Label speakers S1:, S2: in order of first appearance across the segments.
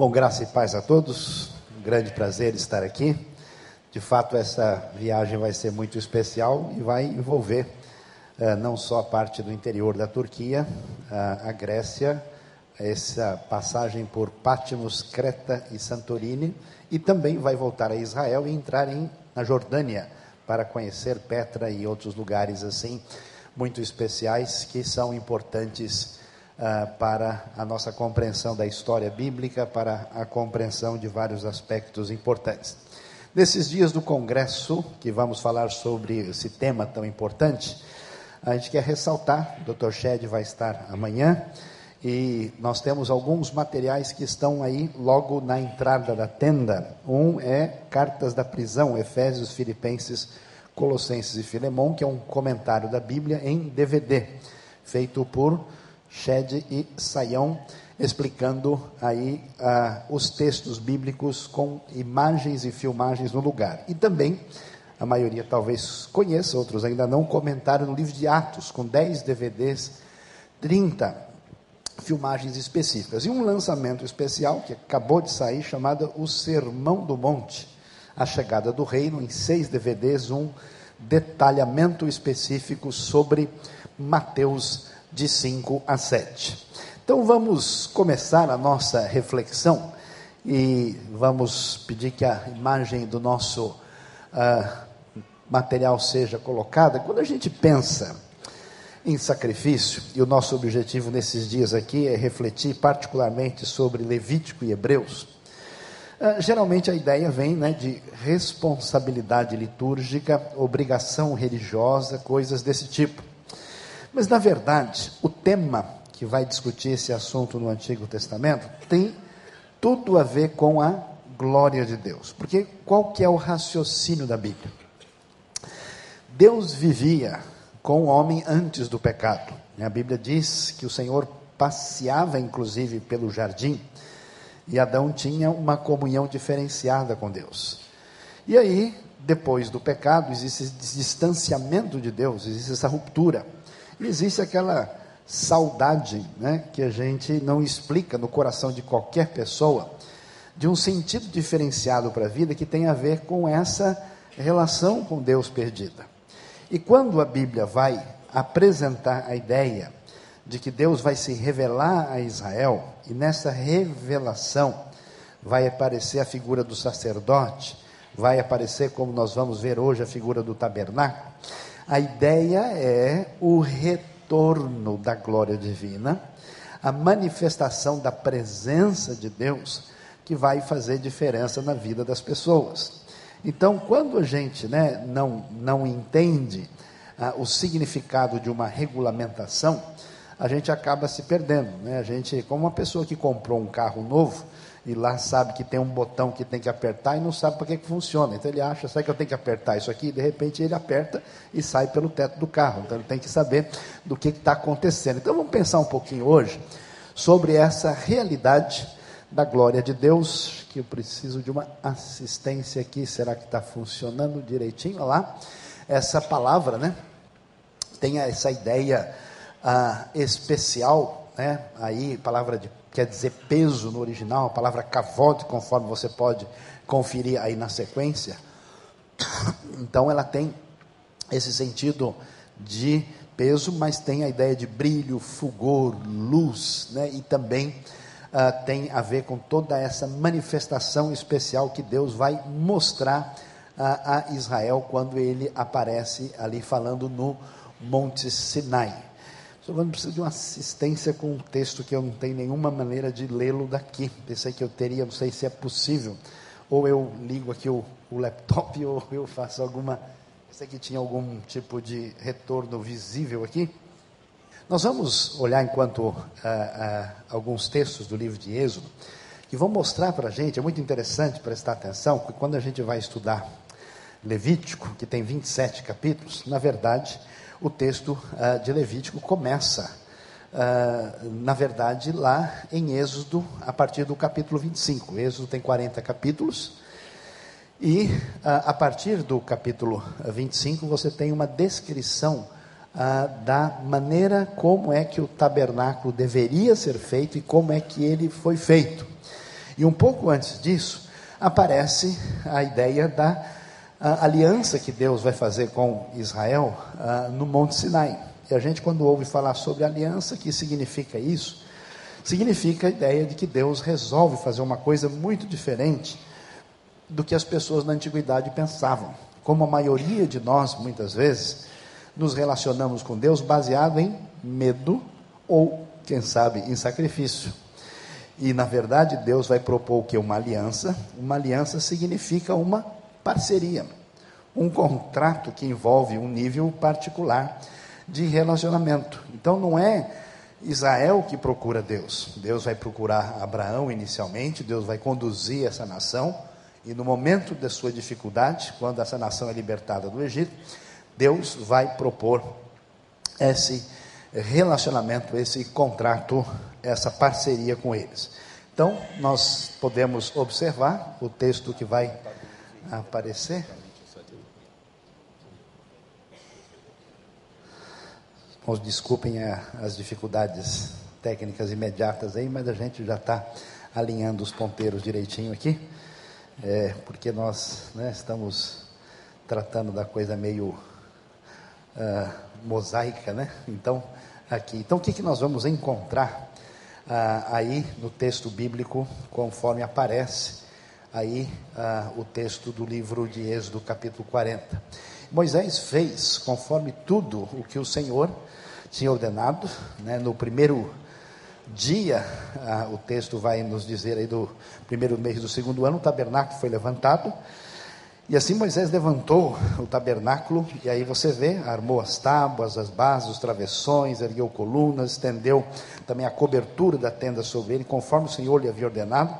S1: Bom, graça e paz a todos. Um grande prazer estar aqui. De fato, essa viagem vai ser muito especial e vai envolver uh, não só a parte do interior da Turquia, uh, a Grécia, essa passagem por Patmos, Creta e Santorini, e também vai voltar a Israel e entrar em, na Jordânia para conhecer Petra e outros lugares assim muito especiais que são importantes uh, para a nossa compreensão da história bíblica, para a compreensão de vários aspectos importantes. Nesses dias do congresso, que vamos falar sobre esse tema tão importante, a gente quer ressaltar, o Dr. Shed vai estar amanhã, e nós temos alguns materiais que estão aí logo na entrada da tenda. Um é Cartas da Prisão, Efésios, Filipenses, Colossenses e Filemão, que é um comentário da Bíblia em DVD, feito por Shed e Saião, explicando aí ah, os textos bíblicos com imagens e filmagens no lugar. E também, a maioria talvez conheça, outros ainda não, comentário no livro de Atos, com 10 DVDs, 30 filmagens específicas. E um lançamento especial que acabou de sair, chamado O Sermão do Monte, a chegada do reino, em seis DVDs, um detalhamento específico sobre Mateus de 5 a 7. Então vamos começar a nossa reflexão e vamos pedir que a imagem do nosso uh, material seja colocada. Quando a gente pensa em sacrifício, e o nosso objetivo nesses dias aqui é refletir particularmente sobre Levítico e Hebreus, uh, geralmente a ideia vem né, de responsabilidade litúrgica, obrigação religiosa, coisas desse tipo. Mas, na verdade, o tema que vai discutir esse assunto no Antigo Testamento tem tudo a ver com a glória de Deus. Porque qual que é o raciocínio da Bíblia? Deus vivia com o homem antes do pecado. A Bíblia diz que o Senhor passeava, inclusive, pelo jardim, e Adão tinha uma comunhão diferenciada com Deus. E aí, depois do pecado, existe esse distanciamento de Deus, existe essa ruptura. Existe aquela saudade, né, que a gente não explica no coração de qualquer pessoa, de um sentido diferenciado para a vida que tem a ver com essa relação com Deus perdida. E quando a Bíblia vai apresentar a ideia de que Deus vai se revelar a Israel, e nessa revelação vai aparecer a figura do sacerdote, vai aparecer, como nós vamos ver hoje, a figura do tabernáculo. A ideia é o retorno da glória divina, a manifestação da presença de Deus que vai fazer diferença na vida das pessoas. Então, quando a gente né, não, não entende ah, o significado de uma regulamentação, a gente acaba se perdendo. Né? A gente, como uma pessoa que comprou um carro novo, e lá sabe que tem um botão que tem que apertar e não sabe para que, que funciona. Então ele acha, sabe que eu tenho que apertar isso aqui? E de repente ele aperta e sai pelo teto do carro. Então ele tem que saber do que está acontecendo. Então vamos pensar um pouquinho hoje sobre essa realidade da glória de Deus, que eu preciso de uma assistência aqui. Será que está funcionando direitinho? Olha lá. Essa palavra, né? Tem essa ideia ah, especial, né? Aí, palavra de quer dizer peso no original, a palavra kavod, conforme você pode conferir aí na sequência. Então ela tem esse sentido de peso, mas tem a ideia de brilho, fulgor, luz, né? e também uh, tem a ver com toda essa manifestação especial que Deus vai mostrar uh, a Israel quando ele aparece ali falando no Monte Sinai. Giovanni precisa de uma assistência com um texto que eu não tenho nenhuma maneira de lê-lo daqui. Pensei que eu teria, não sei se é possível. Ou eu ligo aqui o, o laptop ou eu faço alguma. Pensei que tinha algum tipo de retorno visível aqui. Nós vamos olhar enquanto uh, uh, alguns textos do livro de Êxodo que vão mostrar para a gente, é muito interessante prestar atenção, que quando a gente vai estudar Levítico, que tem 27 capítulos, na verdade, o texto uh, de Levítico começa, uh, na verdade, lá em Êxodo, a partir do capítulo 25. Êxodo tem 40 capítulos, e uh, a partir do capítulo 25 você tem uma descrição da maneira como é que o tabernáculo deveria ser feito e como é que ele foi feito. E um pouco antes disso, aparece a ideia da a aliança que Deus vai fazer com Israel uh, no Monte Sinai. E a gente, quando ouve falar sobre aliança, que significa isso? Significa a ideia de que Deus resolve fazer uma coisa muito diferente do que as pessoas na antiguidade pensavam. Como a maioria de nós, muitas vezes, nos relacionamos com Deus baseado em medo ou, quem sabe, em sacrifício. E, na verdade, Deus vai propor o que? Uma aliança. Uma aliança significa uma parceria, um contrato que envolve um nível particular de relacionamento. Então não é Israel que procura Deus. Deus vai procurar Abraão inicialmente, Deus vai conduzir essa nação, e no momento da sua dificuldade, quando essa nação é libertada do Egito, Deus vai propor esse relacionamento, esse contrato, essa parceria com eles. Então, nós podemos observar o texto que vai aparecer. desculpem a, as dificuldades técnicas imediatas aí, mas a gente já está alinhando os ponteiros direitinho aqui, é, porque nós né, estamos tratando da coisa meio uh, mosaica, né? Então, aqui. Então, o que, que nós vamos encontrar uh, aí no texto bíblico, conforme aparece aí uh, o texto do livro de Êxodo, capítulo 40. Moisés fez conforme tudo o que o Senhor tinha ordenado, né, no primeiro dia, ah, o texto vai nos dizer aí do primeiro mês do segundo ano, o tabernáculo foi levantado, e assim Moisés levantou o tabernáculo, e aí você vê, armou as tábuas, as bases, os travessões, ergueu colunas, estendeu também a cobertura da tenda sobre ele, conforme o Senhor lhe havia ordenado,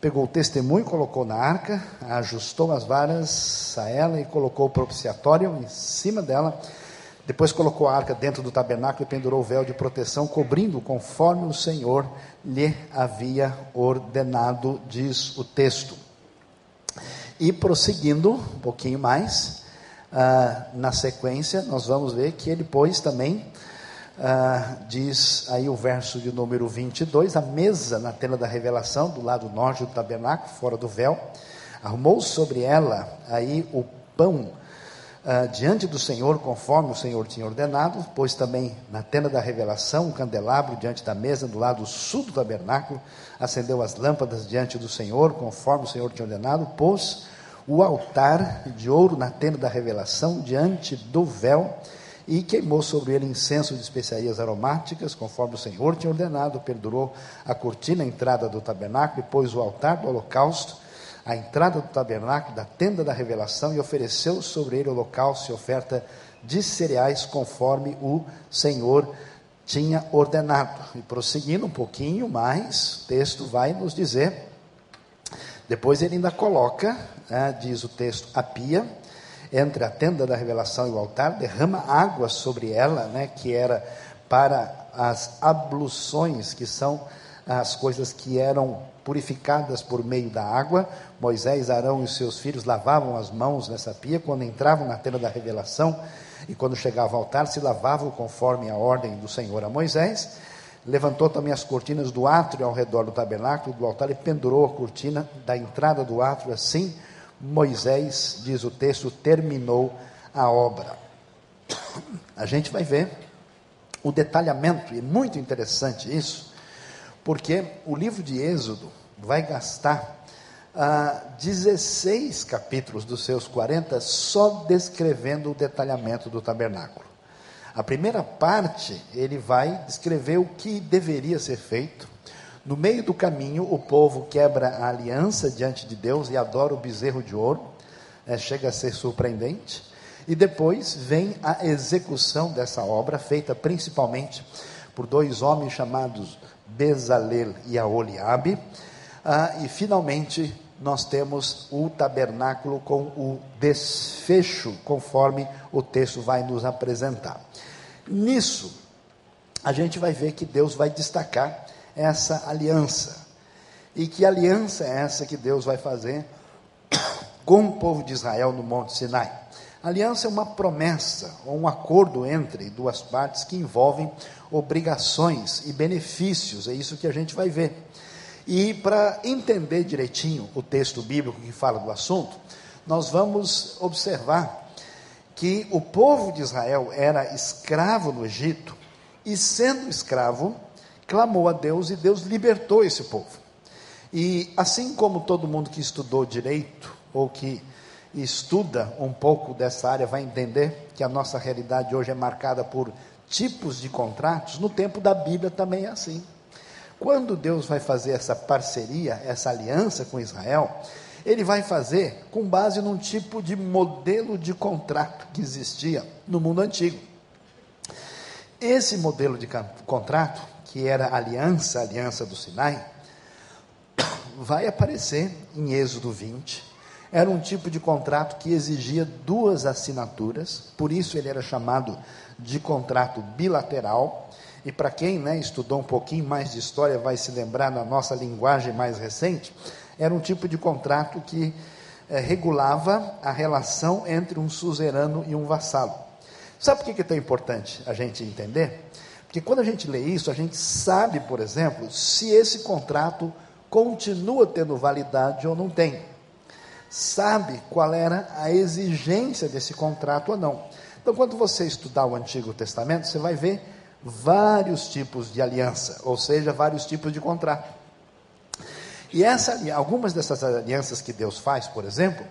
S1: pegou o testemunho, colocou na arca, ajustou as varas a ela e colocou o propiciatório em cima dela, depois colocou a arca dentro do tabernáculo e pendurou o véu de proteção, cobrindo conforme o Senhor lhe havia ordenado, diz o texto. E prosseguindo um pouquinho mais, ah, na sequência, nós vamos ver que ele pôs também, ah, diz aí o verso de número 22, a mesa na tela da revelação, do lado norte do tabernáculo, fora do véu, arrumou sobre ela aí o pão uh, diante do Senhor, conforme o Senhor tinha ordenado, pôs também na tenda da revelação um candelabro diante da mesa, do lado sul do tabernáculo, acendeu as lâmpadas diante do Senhor, conforme o Senhor tinha ordenado, pôs o altar de ouro na tenda da revelação, diante do véu, e queimou sobre ele incenso de especiarias aromáticas, conforme o Senhor tinha ordenado, perdurou a cortina à entrada do tabernáculo e pôs o altar do holocausto à entrada do tabernáculo, da tenda da revelação, e ofereceu sobre ele holocausto e oferta de cereais, conforme o Senhor tinha ordenado. E prosseguindo um pouquinho mais, o texto vai nos dizer. Depois ele ainda coloca, né, diz o texto, a pia entre a tenda da revelação e o altar, derrama água sobre ela, né, que era para as abluções, que são as coisas que eram purificadas por meio da água. Moisés, Arão e seus filhos lavavam as mãos nessa pia quando entravam na tenda da revelação e quando chegavam ao altar se lavavam conforme a ordem do Senhor a Moisés. Levantou também as cortinas do átrio ao redor do tabernáculo do altar e pendurou a cortina da entrada do átrio. Assim, Moisés, diz o texto, terminou a obra. A gente vai ver o detalhamento, e é muito interessante isso, porque o livro de Êxodo vai gastar ah, 16 capítulos dos seus 40 só descrevendo o detalhamento do tabernáculo. A primeira parte, ele vai descrever o que deveria ser feito. No meio do caminho, o povo quebra a aliança diante de Deus e adora o bezerro de ouro. É, chega a ser surpreendente. E depois vem a execução dessa obra, feita principalmente por dois homens chamados Bezalel e Aholiabe. Ah, e finalmente nós temos o tabernáculo com o desfecho, conforme o texto vai nos apresentar. Nisso, a gente vai ver que Deus vai destacar essa aliança. E que aliança é essa que Deus vai fazer com o povo de Israel no Monte Sinai? Aliança é uma promessa ou um acordo entre duas partes que envolvem obrigações e benefícios, é isso que a gente vai ver. E para entender direitinho o texto bíblico que fala do assunto, nós vamos observar que o povo de Israel era escravo no Egito e, sendo escravo, clamou a Deus e Deus libertou esse povo. E assim como todo mundo que estudou direito ou que estuda um pouco dessa área vai entender que a nossa realidade hoje é marcada por tipos de contratos, no tempo da Bíblia também é assim. Quando Deus vai fazer essa parceria, essa aliança com Israel, ele vai fazer com base num tipo de modelo de contrato que existia no mundo antigo. Esse modelo de contrato, que era a aliança, a aliança do Sinai, vai aparecer em Êxodo 20. Era um tipo de contrato que exigia duas assinaturas, por isso ele era chamado de contrato bilateral. E para quem né, estudou um pouquinho mais de história, vai se lembrar na nossa linguagem mais recente, era um tipo de contrato que é, regulava a relação entre um suzerano e um vassalo. Sabe por que é tão importante a gente entender? Porque quando a gente lê isso, a gente sabe, por exemplo, se esse contrato continua tendo validade ou não tem. Sabe qual era a exigência desse contrato ou não. Então, quando você estudar o Antigo Testamento, você vai ver vários tipos de aliança, ou seja, vários tipos de contrato. E essa, algumas dessas alianças que Deus faz, por exemplo,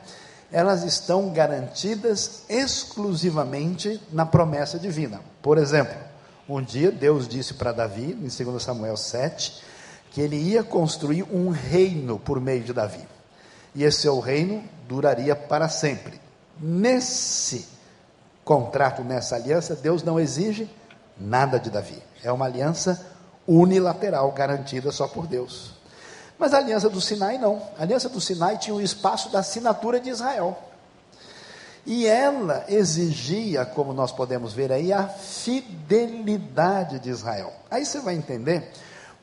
S1: elas estão garantidas exclusivamente na promessa divina. Por exemplo, um dia Deus disse para Davi, em 2 Samuel 7, que ele ia construir um reino por meio de Davi. E esse seu reino duraria para sempre. Nesse contrato, nessa aliança, Deus não exige nada de Davi. É uma aliança unilateral, garantida só por Deus. Mas a aliança do Sinai não. A aliança do Sinai tinha o espaço da assinatura de Israel. E ela exigia, como nós podemos ver aí, a fidelidade de Israel. Aí você vai entender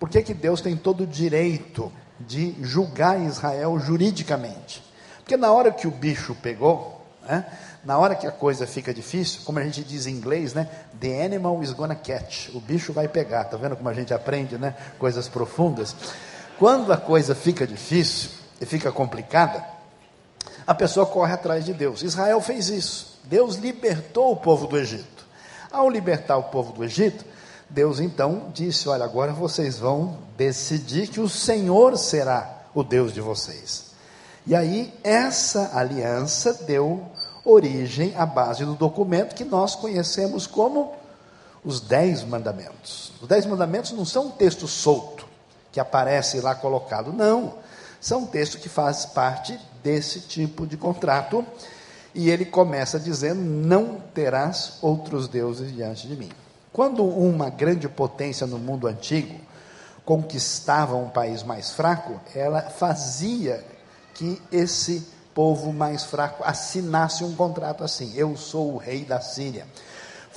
S1: por que, Deus tem todo o direito de julgar Israel juridicamente? Porque na hora que o bicho pegou, né, na hora que a coisa fica difícil, como a gente diz em inglês, né, the animal is gonna catch, o bicho vai pegar, tá vendo como a gente aprende, né, coisas profundas? Quando a coisa fica difícil e fica complicada, a pessoa corre atrás de Deus. Israel fez isso. Deus libertou o povo do Egito. Ao libertar o povo do Egito, Deus então disse: Olha, agora vocês vão decidir que o Senhor será o Deus de vocês. E aí, essa aliança deu origem à base do documento que nós conhecemos como os Dez Mandamentos. Os Dez Mandamentos não são um texto solto que aparece lá colocado, não. São um texto que faz parte desse tipo de contrato. E ele começa dizendo: Não terás outros deuses diante de mim. Quando uma grande potência no mundo antigo conquistava um país mais fraco, ela fazia que esse povo mais fraco assinasse um contrato assim: Eu sou o rei da Síria.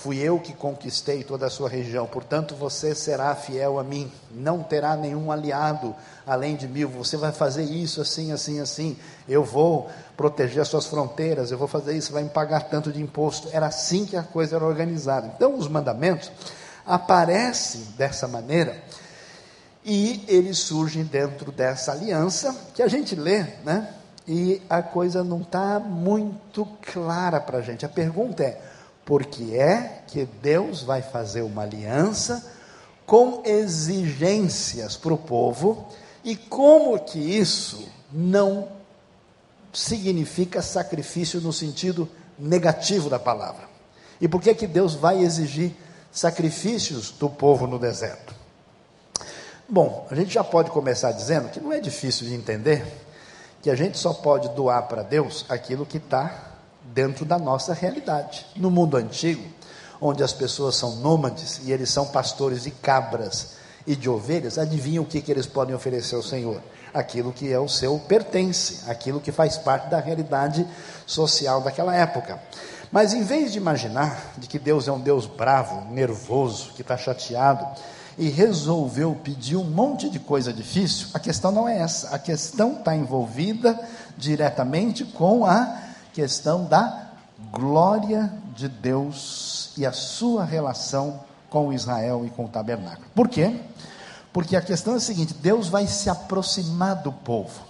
S1: Fui eu que conquistei toda a sua região, portanto você será fiel a mim, não terá nenhum aliado além de mim. Você vai fazer isso assim, assim, assim. Eu vou proteger as suas fronteiras, eu vou fazer isso, vai me pagar tanto de imposto. Era assim que a coisa era organizada. Então, os mandamentos aparecem dessa maneira e eles surgem dentro dessa aliança que a gente lê, né? E a coisa não está muito clara para a gente. A pergunta é porque é que Deus vai fazer uma aliança com exigências para o povo e como que isso não significa sacrifício no sentido negativo da palavra. E por que que Deus vai exigir sacrifícios do povo no deserto? Bom, a gente já pode começar dizendo que não é difícil de entender que a gente só pode doar para Deus aquilo que está dentro da nossa realidade. No mundo antigo, onde as pessoas são nômades e eles são pastores de cabras e de ovelhas, adivinha o que, que eles podem oferecer ao Senhor? Aquilo que é o seu pertence, aquilo que faz parte da realidade social daquela época. Mas em vez de imaginar de que Deus é um Deus bravo, nervoso, que está chateado e resolveu pedir um monte de coisa difícil, a questão não é essa. A questão está envolvida diretamente com a questão da glória de Deus e a sua relação com Israel e com o tabernáculo. Por quê? Porque a questão é a seguinte: Deus vai se aproximar do povo.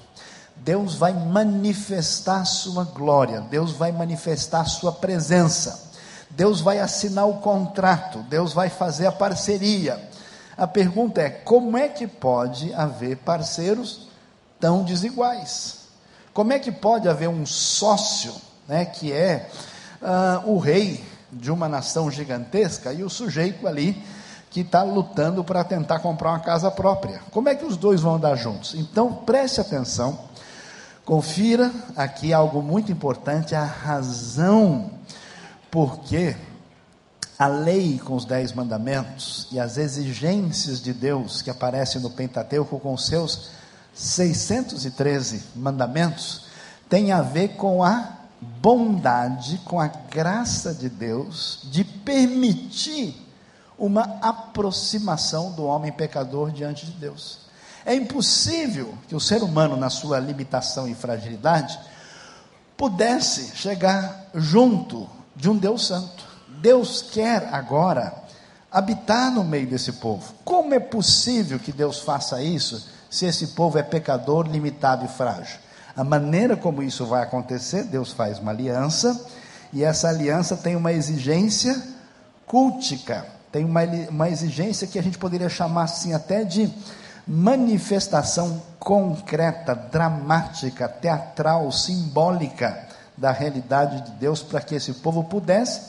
S1: Deus vai manifestar sua glória, Deus vai manifestar sua presença. Deus vai assinar o contrato, Deus vai fazer a parceria. A pergunta é: como é que pode haver parceiros tão desiguais? Como é que pode haver um sócio, né, que é uh, o rei de uma nação gigantesca e o sujeito ali que está lutando para tentar comprar uma casa própria? Como é que os dois vão andar juntos? Então preste atenção, confira aqui algo muito importante: a razão porque a lei com os dez mandamentos e as exigências de Deus que aparecem no Pentateuco com seus 613 mandamentos tem a ver com a bondade, com a graça de Deus de permitir uma aproximação do homem pecador diante de Deus. É impossível que o ser humano, na sua limitação e fragilidade, pudesse chegar junto de um Deus Santo. Deus quer agora habitar no meio desse povo. Como é possível que Deus faça isso se esse povo é pecador, limitado e frágil? A maneira como isso vai acontecer, Deus faz uma aliança, e essa aliança tem uma exigência cultica, tem uma, uma exigência que a gente poderia chamar assim até de manifestação concreta, dramática, teatral, simbólica da realidade de Deus para que esse povo pudesse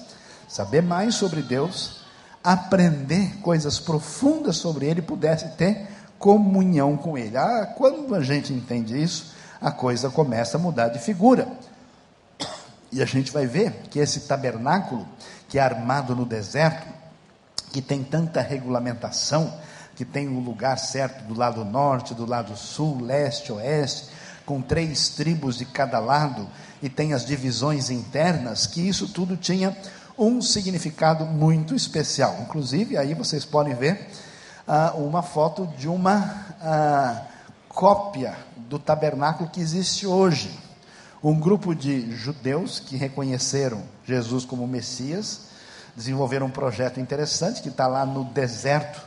S1: saber mais sobre Deus, aprender coisas profundas sobre Ele, pudesse ter comunhão com Ele. Ah, quando a gente entende isso, a coisa começa a mudar de figura. E a gente vai ver que esse tabernáculo, que é armado no deserto, que tem tanta regulamentação, que tem o um lugar certo do lado norte, do lado sul, leste, oeste, com três tribos de cada lado, e tem as divisões internas, que isso tudo tinha um significado muito especial. Inclusive, aí vocês podem ver ah, uma foto de uma ah, cópia do tabernáculo que existe hoje. Um grupo de judeus que reconheceram Jesus como Messias, desenvolveram um projeto interessante que está lá no deserto,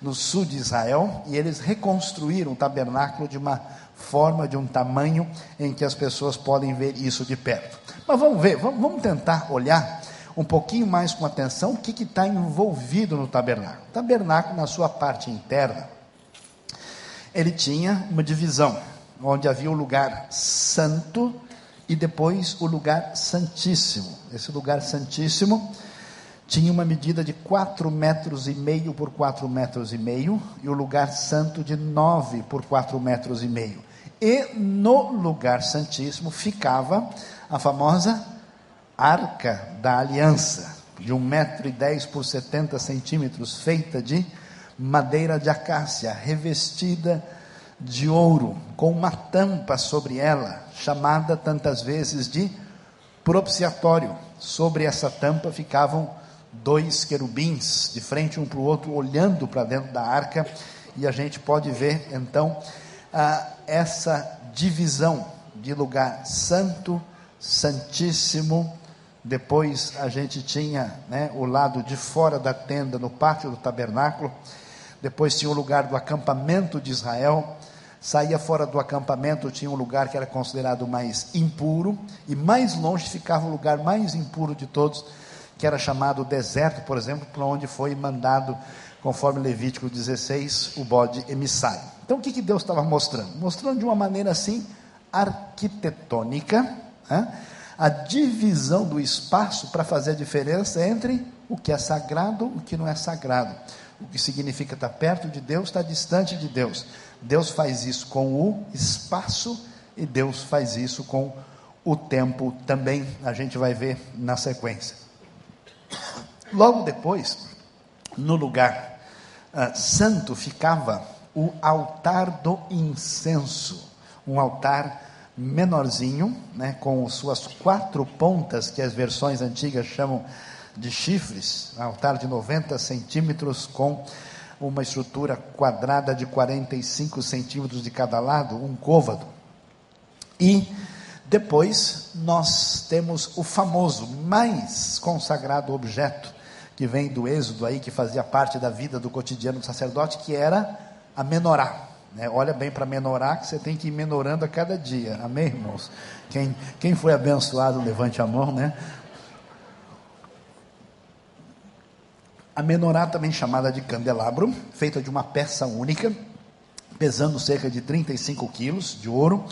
S1: no sul de Israel, e eles reconstruíram o tabernáculo de uma forma, de um tamanho em que as pessoas podem ver isso de perto. Mas vamos ver, vamos, vamos tentar olhar um pouquinho mais com atenção o que está envolvido no tabernáculo. O tabernáculo, na sua parte interna, ele tinha uma divisão, onde havia o lugar santo e depois o lugar santíssimo. Esse lugar santíssimo tinha uma medida de quatro metros e meio por quatro metros e meio e o lugar santo de nove por quatro metros e meio. E no lugar santíssimo ficava a famosa arca da aliança, de um metro e dez por setenta centímetros, feita de madeira de acácia, revestida de ouro, com uma tampa sobre ela, chamada tantas vezes de propiciatório. Sobre essa tampa ficavam dois querubins de frente um para o outro, olhando para dentro da arca, e a gente pode ver então essa divisão de lugar santo, santíssimo. Depois a gente tinha né, o lado de fora da tenda, no pátio do tabernáculo. Depois tinha o lugar do acampamento de Israel. Saía fora do acampamento, tinha um lugar que era considerado mais impuro. E mais longe ficava o lugar mais impuro de todos, que era chamado deserto, por exemplo, para onde foi mandado, conforme Levítico 16, o bode emissário. Então o que, que Deus estava mostrando? Mostrando de uma maneira assim, arquitetônica, né? A divisão do espaço para fazer a diferença entre o que é sagrado e o que não é sagrado. O que significa estar perto de Deus, estar distante de Deus. Deus faz isso com o espaço e Deus faz isso com o tempo também. A gente vai ver na sequência. Logo depois, no lugar uh, santo ficava o altar do incenso, um altar menorzinho, né, com suas quatro pontas, que as versões antigas chamam de chifres, altar de 90 centímetros, com uma estrutura quadrada de 45 centímetros de cada lado, um côvado. E depois nós temos o famoso, mais consagrado objeto que vem do Êxodo aí, que fazia parte da vida do cotidiano do sacerdote, que era a menorá. Né? Olha bem para menorá que você tem que ir menorando a cada dia. Amém, irmãos? Quem, quem foi abençoado, levante a mão, né? A menorá também chamada de candelabro, feita de uma peça única, pesando cerca de 35 quilos de ouro,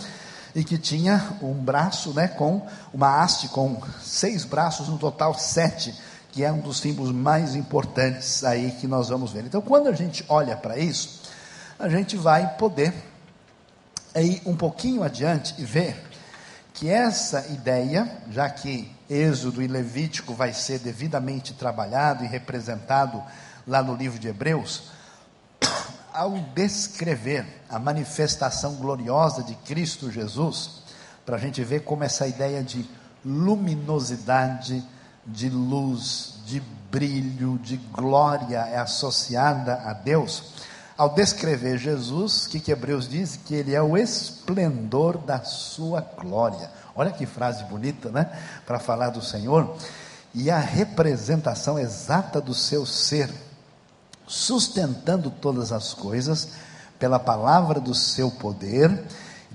S1: e que tinha um braço, né, com uma haste com seis braços, no total sete, que é um dos símbolos mais importantes aí que nós vamos ver. Então, quando a gente olha para isso, a gente vai poder ir um pouquinho adiante e ver que essa ideia, já que Êxodo e Levítico vai ser devidamente trabalhado e representado lá no livro de Hebreus, ao descrever a manifestação gloriosa de Cristo Jesus, para a gente ver como essa ideia de luminosidade, de luz, de brilho, de glória é associada a Deus. Ao descrever Jesus, o que, que Hebreus diz? Que ele é o esplendor da sua glória. Olha que frase bonita, né? Para falar do Senhor. E a representação exata do seu ser, sustentando todas as coisas pela palavra do seu poder,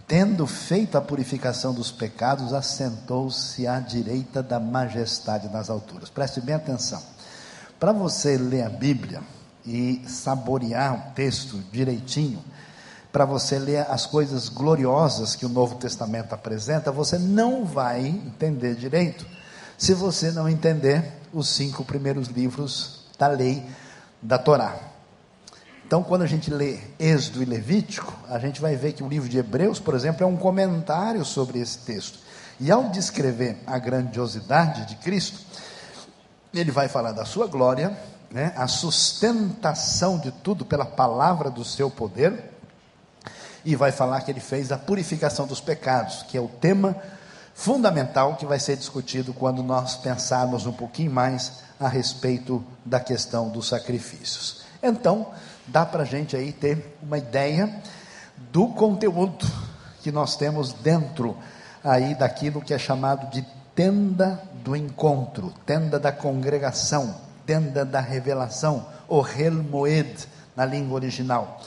S1: tendo feito a purificação dos pecados, assentou-se à direita da majestade nas alturas. Preste bem atenção. Para você ler a Bíblia e saborear o texto direitinho, para você ler as coisas gloriosas que o Novo Testamento apresenta, você não vai entender direito se você não entender os cinco primeiros livros da lei da Torá. Então, quando a gente lê Êxodo e Levítico, a gente vai ver que o livro de Hebreus, por exemplo, é um comentário sobre esse texto. E ao descrever a grandiosidade de Cristo, ele vai falar da sua glória, né, a sustentação de tudo pela palavra do seu poder, e vai falar que ele fez a purificação dos pecados, que é o tema fundamental que vai ser discutido quando nós pensarmos um pouquinho mais a respeito da questão dos sacrifícios. Então, dá para a gente aí ter uma ideia do conteúdo que nós temos dentro aí daquilo que é chamado de tenda do encontro, tenda da congregação, tenda da revelação, o Hel Moed na língua original.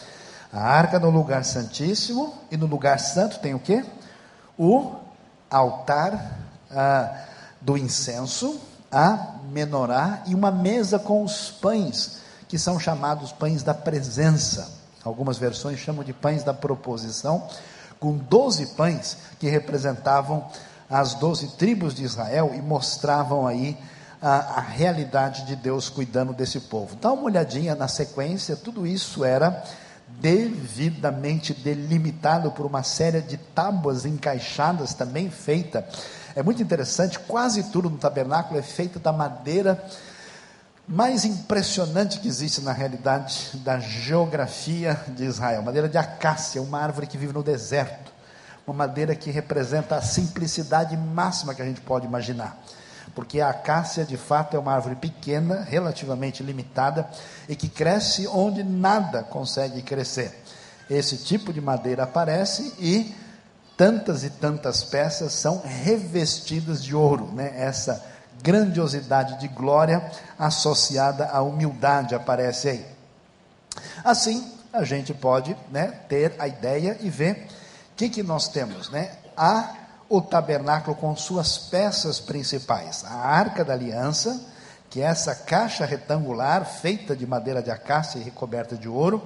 S1: A arca no lugar santíssimo e no lugar santo tem o que? O altar ah, do incenso, a menorá e uma mesa com os pães, que são chamados pães da presença. Algumas versões chamam de pães da proposição, com doze pães que representavam as doze tribos de Israel e mostravam aí a, a, realidade de Deus cuidando desse povo. Dá uma olhadinha na sequência, tudo isso era devidamente delimitado por uma série de tábuas encaixadas, também feita. É muito interessante, quase tudo no tabernáculo é feito da madeira mais impressionante que existe na realidade da geografia de Israel. Madeira de acácia, uma árvore que vive no deserto. Uma madeira que representa a simplicidade máxima que a gente pode imaginar porque a acácia de fato é uma árvore pequena, relativamente limitada e que cresce onde nada consegue crescer. Esse tipo de madeira aparece e tantas e tantas peças são revestidas de ouro, né? Essa grandiosidade de glória associada à humildade aparece aí. Assim, a gente pode né, ter a ideia e ver o que, que nós temos, né? A o tabernáculo com suas peças principais: a arca da aliança, que é essa caixa retangular feita de madeira de acácia e recoberta de ouro,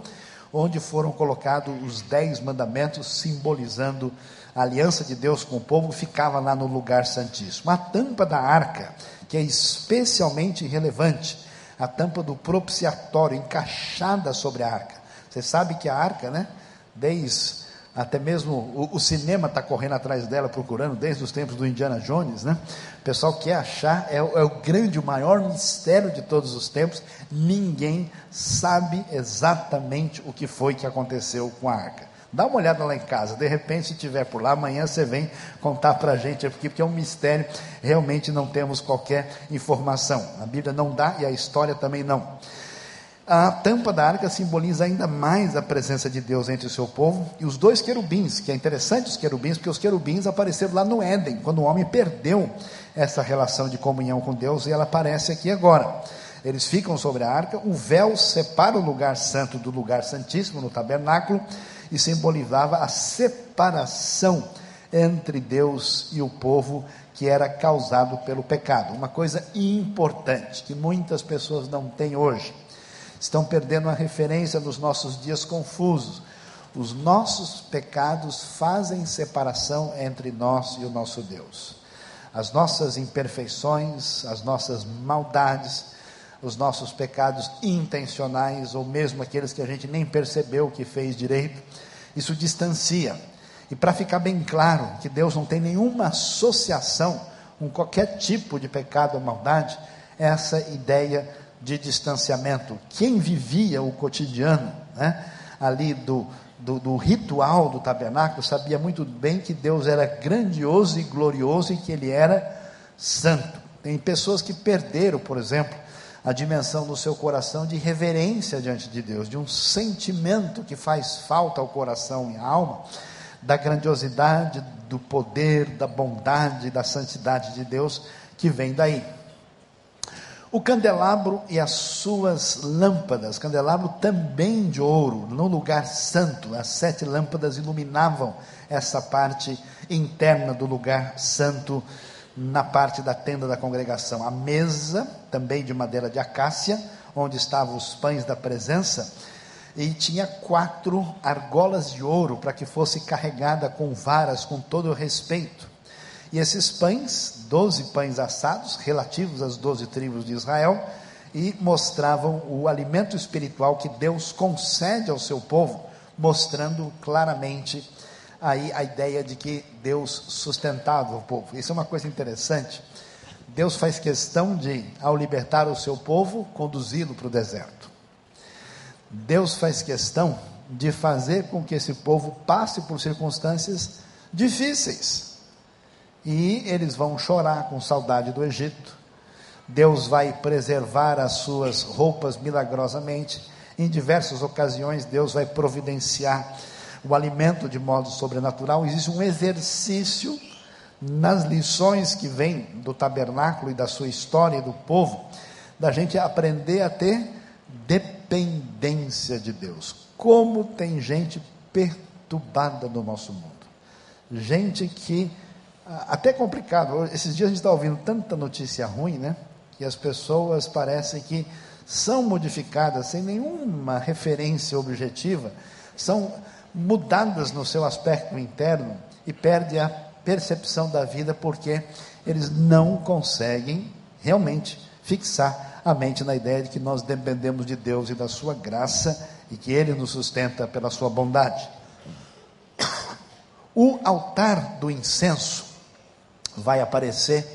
S1: onde foram colocados os dez mandamentos, simbolizando a aliança de Deus com o povo, ficava lá no lugar santíssimo. A tampa da arca, que é especialmente relevante, a tampa do propiciatório encaixada sobre a arca. Você sabe que a arca, né, desde até mesmo o, o cinema está correndo atrás dela, procurando, desde os tempos do Indiana Jones, né? O pessoal quer achar, é, é o grande, o maior mistério de todos os tempos. Ninguém sabe exatamente o que foi que aconteceu com a arca. Dá uma olhada lá em casa, de repente, se tiver por lá, amanhã você vem contar para a gente aqui, porque é um mistério, realmente não temos qualquer informação. A Bíblia não dá e a história também não. A tampa da arca simboliza ainda mais a presença de Deus entre o seu povo. E os dois querubins, que é interessante os querubins, porque os querubins apareceram lá no Éden, quando o homem perdeu essa relação de comunhão com Deus, e ela aparece aqui agora. eles ficam sobre a arca, o véu separa o lugar santo do lugar santíssimo no tabernáculo e simbolizava a separação entre Deus e o povo que era causado pelo pecado. Uma coisa importante que muitas pessoas não têm hoje. Estão perdendo a referência nos nossos dias confusos. Os nossos pecados fazem separação entre nós e o nosso Deus. As nossas imperfeições, as nossas maldades, os nossos pecados intencionais, ou mesmo aqueles que a gente nem percebeu que fez direito, isso distancia. E para ficar bem claro que Deus não tem nenhuma associação com qualquer tipo de pecado ou maldade, essa ideia de distanciamento. Quem vivia o cotidiano né, ali do, do, do, ritual do tabernáculo sabia muito bem que Deus era grandioso e glorioso e que Ele era santo. Tem pessoas que perderam, por exemplo, a dimensão do seu coração de reverência diante de Deus, de um sentimento que faz falta ao coração e à alma, da grandiosidade, do poder, da bondade, da santidade de Deus que vem daí. O candelabro e as suas lâmpadas, candelabro também de ouro, no lugar santo, as sete lâmpadas iluminavam essa parte interna do lugar santo, na parte da tenda da congregação. A mesa, também de madeira de acácia, onde estavam os pães da presença, e tinha quatro argolas de ouro para que fosse carregada com varas, com todo o respeito. E esses pães, doze pães assados, relativos às doze tribos de Israel, e mostravam o alimento espiritual que Deus concede ao seu povo, mostrando claramente aí a ideia de que Deus sustentava o povo. Isso é uma coisa interessante. Deus faz questão de, ao libertar o seu povo, conduzi-lo para o deserto. Deus faz questão de fazer com que esse povo passe por circunstâncias difíceis e eles vão chorar com saudade do Egito. Deus vai preservar as suas roupas milagrosamente. Em diversas ocasiões, Deus vai providenciar o alimento de modo sobrenatural. Existe um exercício nas lições que vem do tabernáculo e da sua história e do povo, da gente aprender a ter dependência de Deus. Como tem gente perturbada no nosso mundo. Gente que até complicado. Esses dias a gente está ouvindo tanta notícia ruim, né? Que as pessoas parecem que são modificadas sem nenhuma referência objetiva, são mudadas no seu aspecto interno e perde a percepção da vida porque eles não conseguem realmente fixar a mente na ideia de que nós dependemos de Deus e da sua graça e que ele nos sustenta pela sua bondade. O altar do incenso vai aparecer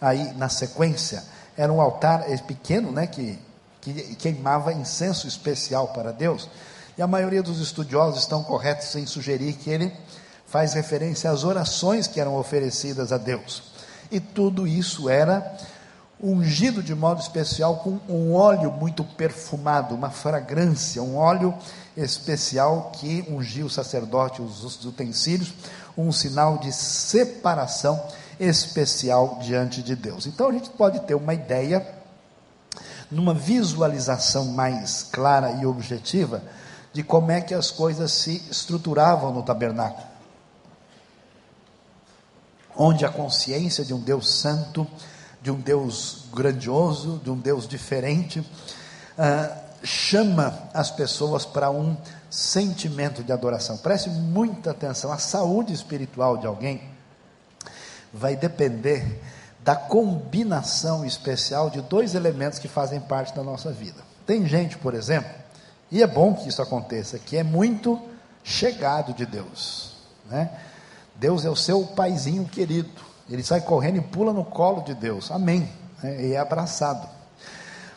S1: aí na sequência. Era um altar pequeno, né, que, que queimava incenso especial para Deus. E a maioria dos estudiosos estão corretos em sugerir que ele faz referência às orações que eram oferecidas a Deus. E tudo isso era ungido de modo especial com um óleo muito perfumado, uma fragrância, um óleo especial que ungia o sacerdote, os utensílios, um sinal de separação especial diante de Deus. Então a gente pode ter uma ideia, numa visualização mais clara e objetiva, de como é que as coisas se estruturavam no tabernáculo. Onde a consciência de um Deus santo, de um Deus grandioso, de um Deus diferente, uh, chama as pessoas para um sentimento de adoração. Preste muita atenção, a saúde espiritual de alguém vai depender da combinação especial de dois elementos que fazem parte da nossa vida. Tem gente, por exemplo, e é bom que isso aconteça, que é muito chegado de Deus, né? Deus é o seu paizinho querido. Ele sai correndo e pula no colo de Deus. Amém. Né? E é abraçado.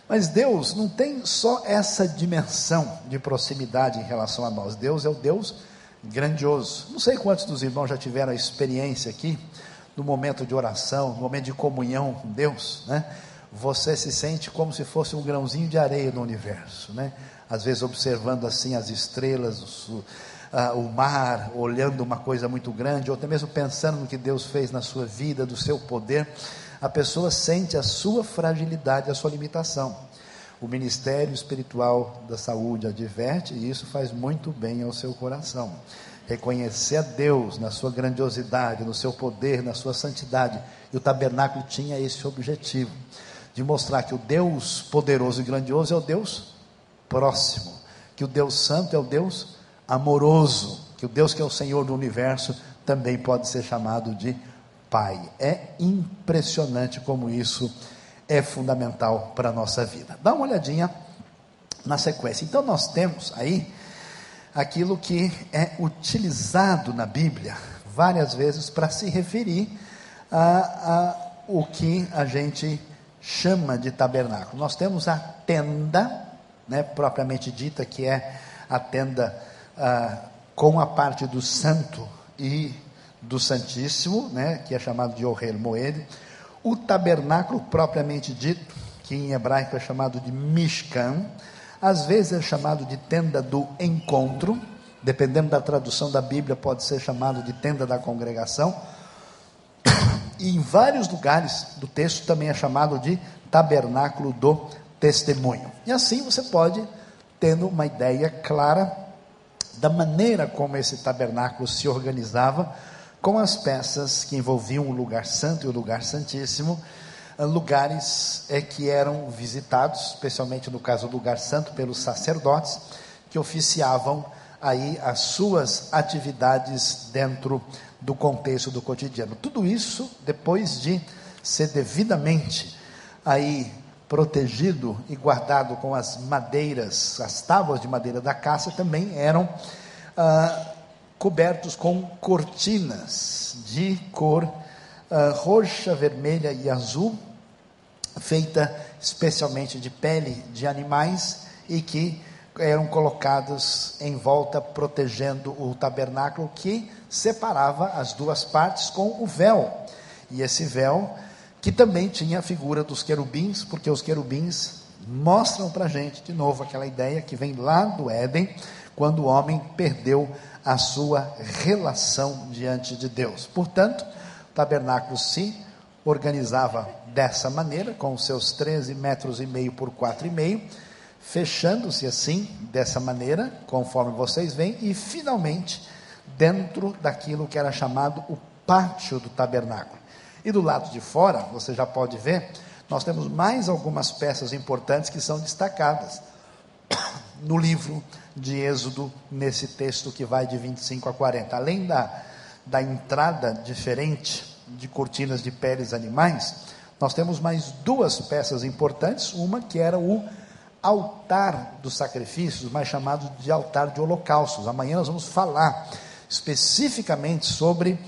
S1: Mas Deus não tem só essa dimensão de proximidade em relação a nós. Deus é o Deus grandioso. Não sei quantos dos irmãos já tiveram a experiência aqui no momento de oração, no momento de comunhão com Deus, né? Você se sente como se fosse um grãozinho de areia no universo, né? Às vezes observando assim as estrelas, o, uh, o mar, olhando uma coisa muito grande, ou até mesmo pensando no que Deus fez na sua vida, do seu poder, a pessoa sente a sua fragilidade, a sua limitação. O Ministério Espiritual da Saúde adverte e isso faz muito bem ao seu coração. Reconhecer a Deus na sua grandiosidade, no seu poder, na sua santidade. E o tabernáculo tinha esse objetivo de mostrar que o Deus poderoso e grandioso é o Deus próximo, que o Deus santo é o Deus amoroso, que o Deus que é o Senhor do universo também pode ser chamado de Pai. É impressionante como isso é fundamental para a nossa vida. Dá uma olhadinha na sequência. Então, nós temos aí aquilo que é utilizado na Bíblia várias vezes para se referir a, a o que a gente chama de tabernáculo. Nós temos a tenda, né, propriamente dita, que é a tenda ah, com a parte do santo e do Santíssimo, né, que é chamado de Ohel Moed, o tabernáculo propriamente dito, que em hebraico é chamado de Mishkan, às vezes é chamado de tenda do encontro, dependendo da tradução da Bíblia, pode ser chamado de tenda da congregação, e em vários lugares do texto também é chamado de tabernáculo do testemunho. E assim você pode, tendo uma ideia clara da maneira como esse tabernáculo se organizava, com as peças que envolviam o lugar santo e o lugar santíssimo, lugares é, que eram visitados, especialmente no caso do lugar santo, pelos sacerdotes que oficiavam aí as suas atividades dentro do contexto do cotidiano. Tudo isso depois de ser devidamente aí protegido e guardado com as madeiras, as tábuas de madeira da caça também eram ah, cobertos com cortinas de cor uh, roxa, vermelha e azul, feita especialmente de pele de animais e que eram colocados em volta, protegendo o tabernáculo que separava as duas partes com o véu. E esse véu, que também tinha a figura dos querubins, porque os querubins mostram para a gente, de novo, aquela ideia que vem lá do Éden, quando o homem perdeu a sua relação diante de Deus. Portanto, o tabernáculo se organizava dessa maneira, com seus 13 metros e meio por 4,5, fechando-se assim, dessa maneira, conforme vocês veem, e finalmente dentro daquilo que era chamado o pátio do tabernáculo. E do lado de fora, você já pode ver, nós temos mais algumas peças importantes que são destacadas no livro de Êxodo, nesse texto que vai de 25 a 40. Além da, da entrada diferente de cortinas de peles animais, nós temos mais duas peças importantes. Uma que era o altar dos sacrifícios, mais chamado de altar de holocaustos. Amanhã nós vamos falar especificamente sobre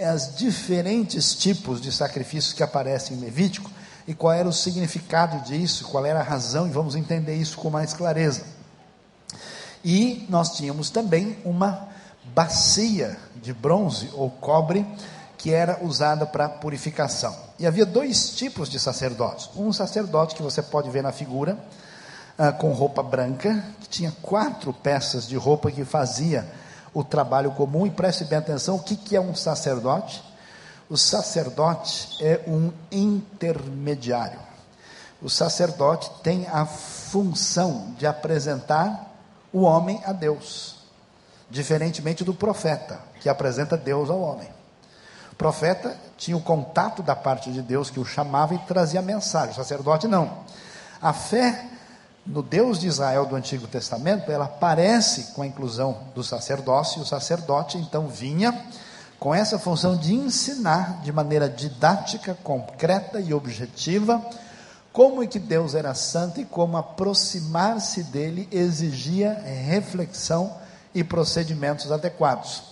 S1: as diferentes tipos de sacrifícios que aparecem em Levítico e qual era o significado disso, qual era a razão, e vamos entender isso com mais clareza. E nós tínhamos também uma bacia de bronze ou cobre que era usada para purificação. E havia dois tipos de sacerdotes. Um sacerdote que você pode ver na figura, ah, com roupa branca, que tinha quatro peças de roupa que fazia o trabalho comum. E preste bem atenção: o que, que é um sacerdote? O sacerdote é um intermediário. O sacerdote tem a função de apresentar o homem a Deus, diferentemente do profeta, que apresenta Deus ao homem. Profeta tinha o contato da parte de Deus que o chamava e trazia mensagem, o sacerdote não. A fé no Deus de Israel do Antigo Testamento, ela aparece com a inclusão do sacerdócio, e o sacerdote então vinha com essa função de ensinar de maneira didática, concreta e objetiva como é que Deus era santo e como aproximar-se dele exigia reflexão e procedimentos adequados.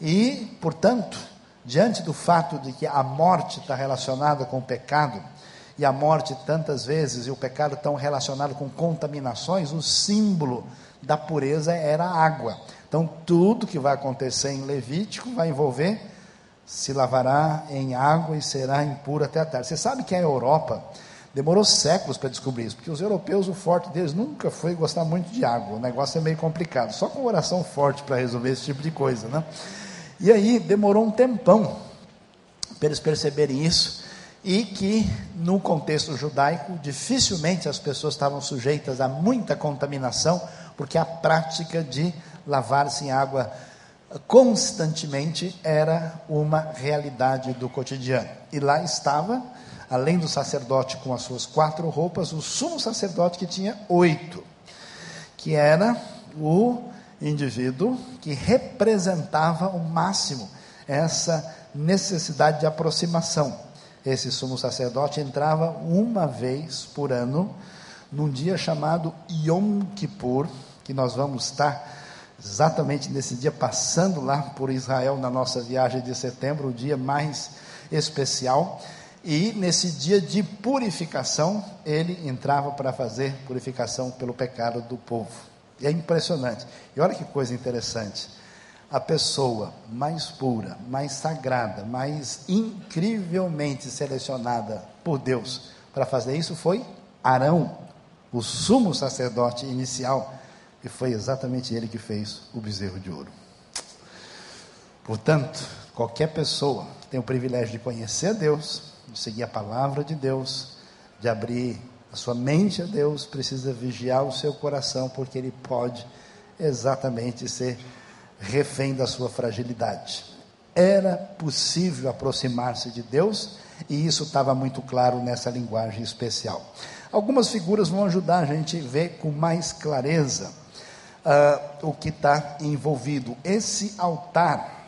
S1: E, portanto, diante do fato de que a morte está relacionada com o pecado, e a morte tantas vezes e o pecado estão relacionados com contaminações, o símbolo da pureza era a água. Então, tudo que vai acontecer em Levítico vai envolver se lavará em água e será impuro até a tarde. Você sabe que a Europa Demorou séculos para descobrir isso, porque os europeus, o forte deles nunca foi gostar muito de água. O negócio é meio complicado. Só com oração forte para resolver esse tipo de coisa, né? E aí demorou um tempão para eles perceberem isso.
S2: e que no contexto judaico dificilmente as pessoas estavam sujeitas a muita contaminação, porque a prática de lavar-se em água constantemente era uma realidade do cotidiano. E lá estava, além do sacerdote com as suas quatro roupas, o sumo sacerdote que tinha oito, que era o indivíduo que representava o máximo essa necessidade de aproximação esse sumo sacerdote entrava uma vez por ano, num dia chamado Yom Kippur, que nós vamos estar exatamente nesse dia passando lá por Israel na nossa viagem de setembro, o dia mais especial. E nesse dia de purificação, ele entrava para fazer purificação pelo pecado do povo. É impressionante. E olha que coisa interessante a pessoa mais pura, mais sagrada, mais incrivelmente selecionada por Deus para fazer isso foi Arão, o sumo sacerdote inicial, e foi exatamente ele que fez o bezerro de ouro. Portanto, qualquer pessoa que tem o privilégio de conhecer Deus, de seguir a palavra de Deus, de abrir sua mente a Deus, precisa vigiar o seu coração, porque ele pode exatamente ser refém da sua fragilidade. Era possível aproximar-se de Deus e isso estava muito claro nessa linguagem especial. Algumas figuras vão ajudar a gente a ver com mais clareza uh, o que está envolvido. Esse altar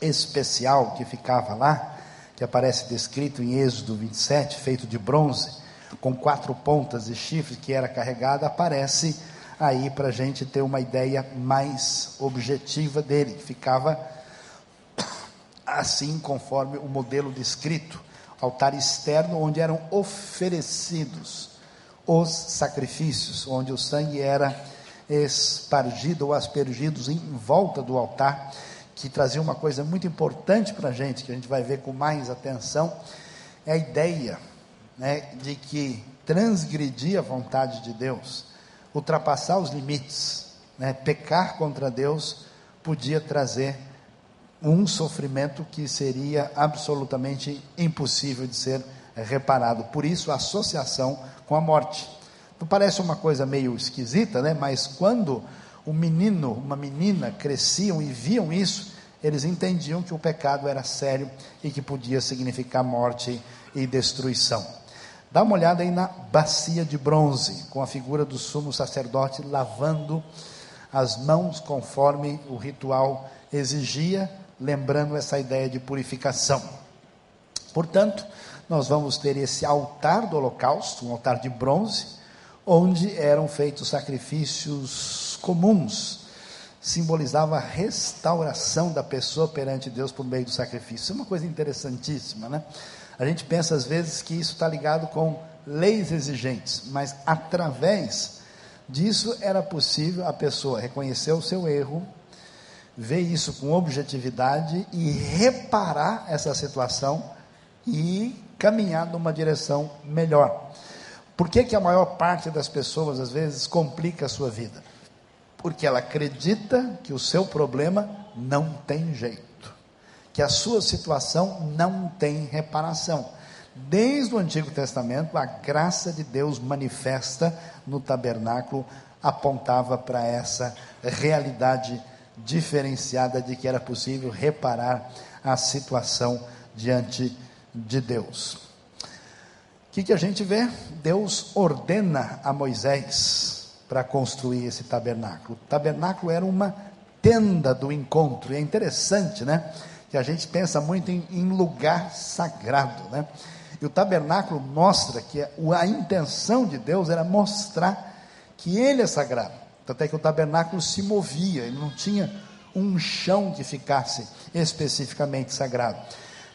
S2: especial que ficava lá, que aparece descrito em Êxodo 27, feito de bronze, com quatro pontas e chifres que era carregado, aparece aí para a gente ter uma ideia mais objetiva dele. Ficava assim, conforme o modelo descrito: altar externo, onde eram oferecidos os sacrifícios, onde o sangue era espargido ou aspergidos em volta do altar, que trazia uma coisa muito importante para a gente, que a gente vai ver com mais atenção, é a ideia né, de que transgredir a vontade de Deus ultrapassar os limites, né? pecar contra Deus podia trazer um sofrimento que seria absolutamente impossível de ser reparado. Por isso, a associação com a morte. Não parece uma coisa meio esquisita, né? Mas quando um menino, uma menina cresciam e viam isso, eles entendiam que o pecado era sério e que podia significar morte e destruição. Dá uma olhada aí na bacia de bronze, com a figura do sumo sacerdote lavando as mãos conforme o ritual exigia, lembrando essa ideia de purificação. Portanto, nós vamos ter esse altar do holocausto, um altar de bronze, onde eram feitos sacrifícios comuns, simbolizava a restauração da pessoa perante Deus por meio do sacrifício. Isso é uma coisa interessantíssima, né? A gente pensa às vezes que isso está ligado com leis exigentes, mas através disso era possível a pessoa reconhecer o seu erro, ver isso com objetividade e reparar essa situação e caminhar numa direção melhor. Por que, que a maior parte das pessoas às vezes complica a sua vida? Porque ela acredita que o seu problema não tem jeito que a sua situação não tem reparação. Desde o Antigo Testamento, a graça de Deus manifesta no tabernáculo apontava para essa realidade diferenciada de que era possível reparar a situação diante de Deus. O que, que a gente vê? Deus ordena a Moisés para construir esse tabernáculo. O tabernáculo era uma tenda do encontro, e é interessante, né? Que a gente pensa muito em, em lugar sagrado, né? E o tabernáculo mostra que a intenção de Deus era mostrar que ele é sagrado. Tanto é que o tabernáculo se movia, ele não tinha um chão que ficasse especificamente sagrado.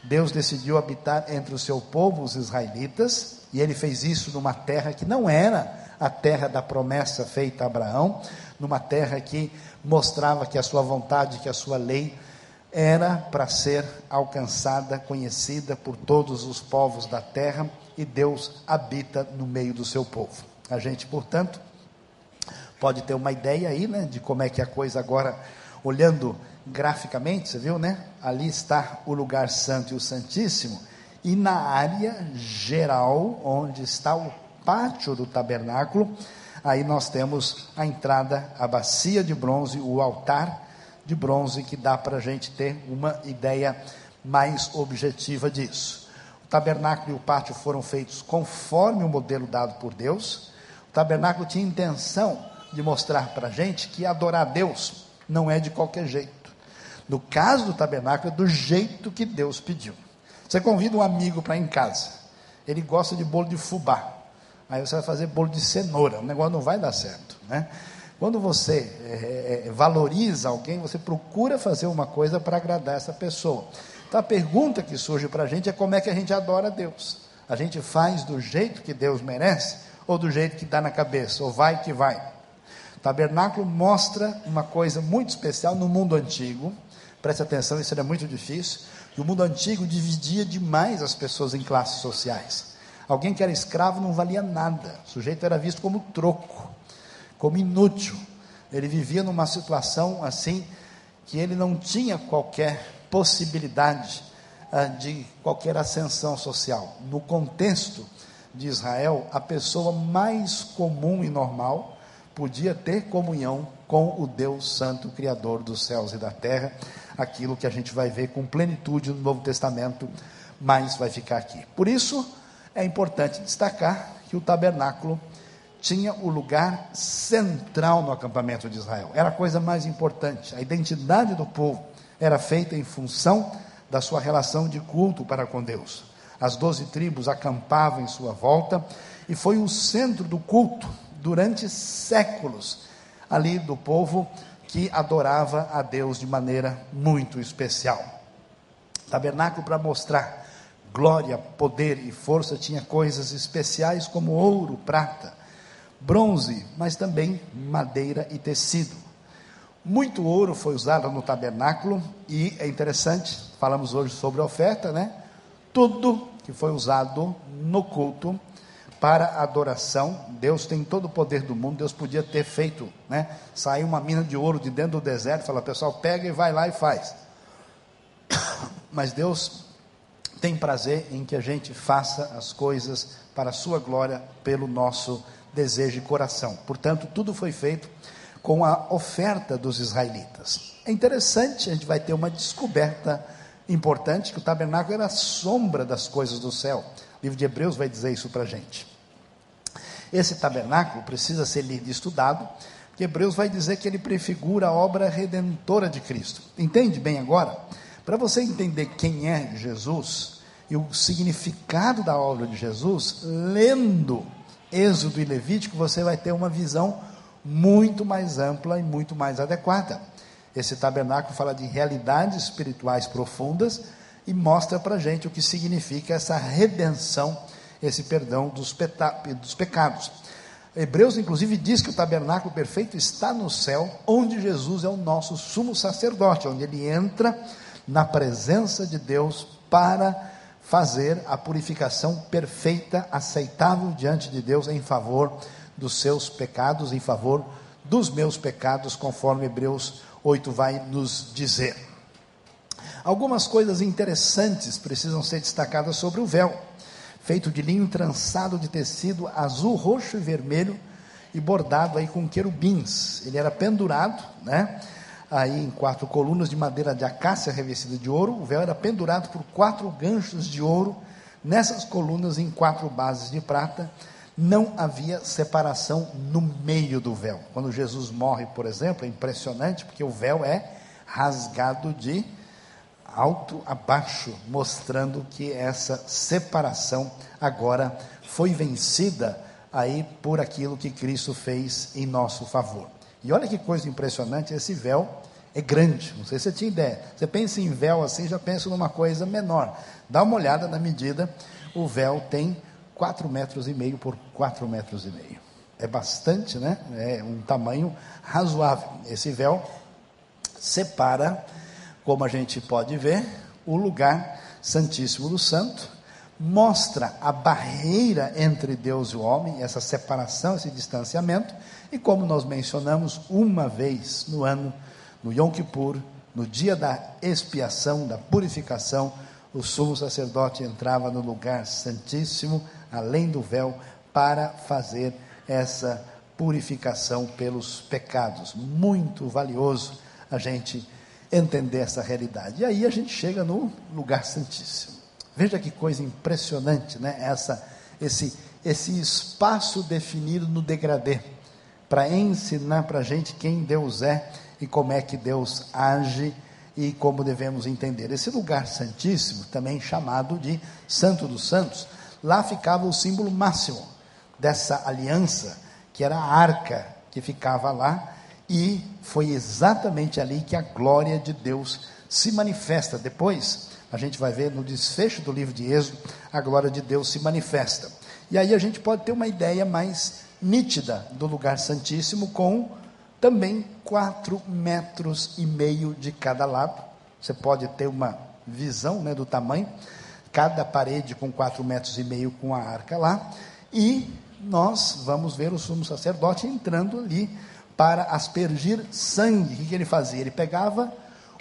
S2: Deus decidiu habitar entre o seu povo, os israelitas, e ele fez isso numa terra que não era a terra da promessa feita a Abraão, numa terra que mostrava que a sua vontade, que a sua lei era para ser alcançada, conhecida por todos os povos da terra, e Deus habita no meio do seu povo. A gente, portanto, pode ter uma ideia aí, né, de como é que a coisa agora, olhando graficamente, você viu, né? Ali está o lugar santo e o santíssimo, e na área geral, onde está o pátio do tabernáculo, aí nós temos a entrada, a bacia de bronze, o altar de bronze, que dá para a gente ter uma ideia mais objetiva disso. O tabernáculo e o pátio foram feitos conforme o modelo dado por Deus. O tabernáculo tinha intenção de mostrar para a gente que adorar a Deus não é de qualquer jeito. No caso do tabernáculo, é do jeito que Deus pediu. Você convida um amigo para ir em casa, ele gosta de bolo de fubá, aí você vai fazer bolo de cenoura, o negócio não vai dar certo, né? Quando você é, é, valoriza alguém, você procura fazer uma coisa para agradar essa pessoa. Então a pergunta que surge para a gente é como é que a gente adora a Deus? A gente faz do jeito que Deus merece ou do jeito que dá na cabeça, ou vai que vai? Tabernáculo mostra uma coisa muito especial no mundo antigo. Preste atenção, isso era muito difícil. E o mundo antigo dividia demais as pessoas em classes sociais. Alguém que era escravo não valia nada, o sujeito era visto como troco, como inútil. Ele vivia numa situação assim que ele não tinha qualquer possibilidade ah, de qualquer ascensão social. No contexto de Israel, a pessoa mais comum e normal podia ter comunhão com o Deus Santo, Criador dos céus e da terra aquilo que a gente vai ver com plenitude no Novo Testamento, mas vai ficar aqui. Por isso, é importante destacar que o tabernáculo tinha o lugar central no acampamento de Israel. Era a coisa mais importante. A identidade do povo era feita em função da sua relação de culto para com Deus. As doze tribos acampavam em sua volta e foi o centro do culto durante séculos ali do povo que adorava a Deus de maneira muito especial. Tabernáculo para mostrar glória, poder e força tinha coisas especiais como ouro, prata, bronze, mas também madeira e tecido. Muito ouro foi usado no tabernáculo e é interessante, falamos hoje sobre a oferta, né? Tudo que foi usado no culto para adoração. Deus tem todo o poder do mundo. Deus podia ter feito, né? Sair uma mina de ouro de dentro do deserto, falar, pessoal, pega e vai lá e faz. Mas Deus tem prazer em que a gente faça as coisas para a sua glória, pelo nosso desejo e coração. Portanto, tudo foi feito com a oferta dos israelitas. É interessante, a gente vai ter uma descoberta importante que o tabernáculo era a sombra das coisas do céu. O livro de Hebreus vai dizer isso para a gente. Esse tabernáculo precisa ser lido e estudado, porque Hebreus vai dizer que ele prefigura a obra redentora de Cristo. Entende bem agora? Para você entender quem é Jesus e o significado da obra de Jesus, lendo Êxodo e Levítico, você vai ter uma visão muito mais ampla e muito mais adequada. Esse tabernáculo fala de realidades espirituais profundas e mostra para a gente o que significa essa redenção esse perdão dos, dos pecados. Hebreus, inclusive, diz que o tabernáculo perfeito está no céu, onde Jesus é o nosso sumo sacerdote, onde ele entra na presença de Deus para fazer a purificação perfeita, aceitável diante de Deus em favor dos seus pecados, em favor dos meus pecados, conforme Hebreus 8 vai nos dizer. Algumas coisas interessantes precisam ser destacadas sobre o véu feito de linho trançado de tecido azul, roxo e vermelho e bordado aí com querubins. Ele era pendurado, né? Aí em quatro colunas de madeira de acácia revestida de ouro. O véu era pendurado por quatro ganchos de ouro. Nessas colunas, em quatro bases de prata, não havia separação no meio do véu. Quando Jesus morre, por exemplo, é impressionante, porque o véu é rasgado de alto a baixo, mostrando que essa separação agora foi vencida aí por aquilo que Cristo fez em nosso favor. E olha que coisa impressionante, esse véu é grande, não sei se você tinha ideia. Você pensa em véu assim, já pensa numa coisa menor. Dá uma olhada na medida, o véu tem 4 metros e meio por 4 metros e meio. É bastante, né? É um tamanho razoável. Esse véu separa como a gente pode ver, o lugar santíssimo do santo mostra a barreira entre Deus e o homem, essa separação, esse distanciamento, e como nós mencionamos uma vez no ano, no Yom Kippur, no dia da expiação, da purificação, o sumo sacerdote entrava no lugar santíssimo, além do véu, para fazer essa purificação pelos pecados. Muito valioso a gente entender essa realidade. E aí a gente chega no lugar santíssimo. Veja que coisa impressionante, né? Essa, esse, esse espaço definido no degradê para ensinar para a gente quem Deus é e como é que Deus age e como devemos entender. Esse lugar santíssimo, também chamado de Santo dos Santos, lá ficava o símbolo máximo dessa aliança, que era a arca que ficava lá, e foi exatamente ali que a glória de Deus se manifesta. Depois, a gente vai ver no desfecho do livro de Êxodo, a glória de Deus se manifesta. E aí a gente pode ter uma ideia mais nítida do lugar santíssimo com também quatro metros e meio de cada lado. Você pode ter uma visão né, do tamanho, cada parede com quatro metros e meio com a arca lá, e nós vamos ver o sumo sacerdote entrando ali para aspergir sangue. O que, ele fazia? Ele pegava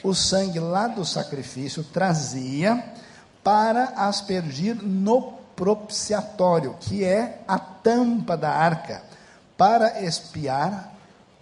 S2: o sangue lá do sacrifício, trazia para aspergir no propiciatório, que é a tampa da arca, para espiar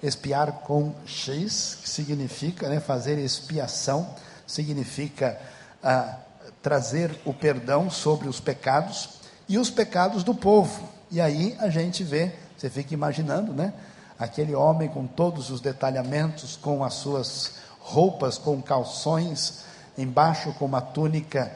S2: Espiar com X, que significa né, fazer expiação, significa ah, trazer o perdão sobre os pecados e os pecados do povo. E aí a gente vê, você fica imaginando, né? Aquele homem com todos os detalhamentos, com as suas roupas, com calções, embaixo com uma túnica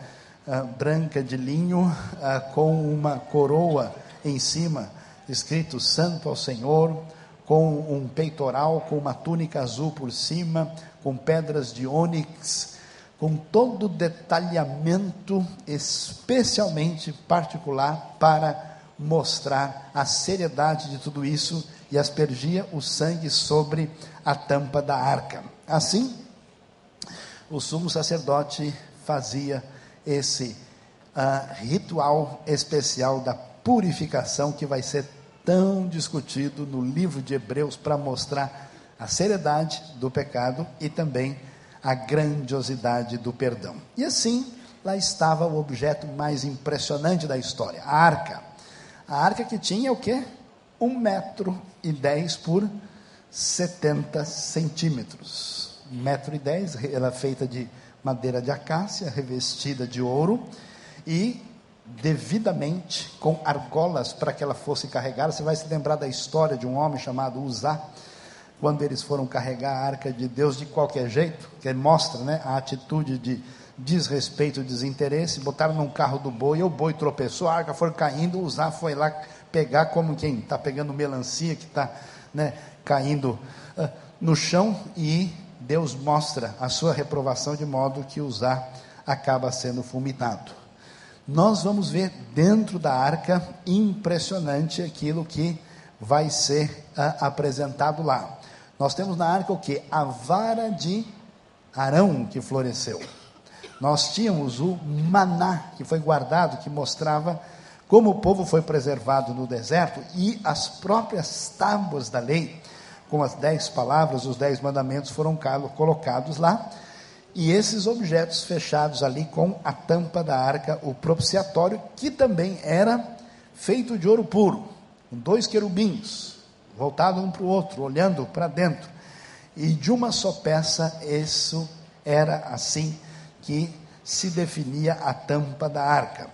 S2: branca de linho, ah, com uma coroa em cima, escrito Santo ao Senhor com um peitoral, com uma túnica azul por cima, com pedras de ônix, com todo o detalhamento especialmente particular para mostrar a seriedade de tudo isso e aspergia o sangue sobre a tampa da arca. Assim, o sumo sacerdote fazia esse uh, ritual especial da purificação que vai ser tão discutido no livro de Hebreus para mostrar a seriedade do pecado e também a grandiosidade do perdão. E assim, lá estava o objeto mais impressionante da história, a arca. A arca que tinha o quê? Um metro e dez por 70 centímetros. Um metro e dez, ela é feita de madeira de acácia, revestida de ouro, e devidamente com argolas para que ela fosse carregada. Você vai se lembrar da história de um homem chamado Uzá, quando eles foram carregar a arca de Deus de qualquer jeito, que mostra né, a atitude de desrespeito, desinteresse, botaram num carro do boi, o boi tropeçou, a arca foi caindo, Uzá foi lá pegar como quem está pegando melancia que está né, caindo uh, no chão e Deus mostra a sua reprovação de modo que Uzá acaba sendo fulminado nós vamos ver dentro da arca impressionante aquilo que vai ser uh, apresentado lá. Nós temos na arca o que? A vara de Arão que floresceu. Nós tínhamos o maná que foi guardado, que mostrava como o povo foi preservado no deserto e as próprias tábuas da lei, com as dez palavras, os dez mandamentos foram colocados lá e esses objetos fechados ali com a tampa da arca, o propiciatório, que também era feito de ouro puro, com dois querubins, voltados um para o outro, olhando para dentro. E de uma só peça, isso era assim que se definia a tampa da arca.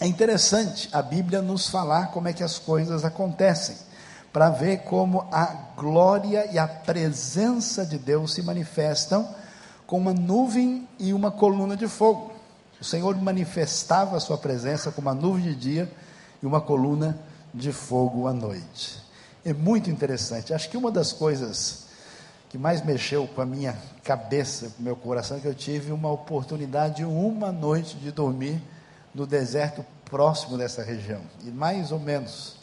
S2: É interessante a Bíblia nos falar como é que as coisas acontecem, para ver como a glória e a presença de Deus se manifestam com uma nuvem e uma coluna de fogo. O Senhor manifestava a sua presença com uma nuvem de dia e uma coluna de fogo à noite. É muito interessante. Acho que uma das coisas que mais mexeu com a minha cabeça, com o meu coração, é que eu tive uma oportunidade, uma noite, de dormir no deserto próximo dessa região. E mais ou menos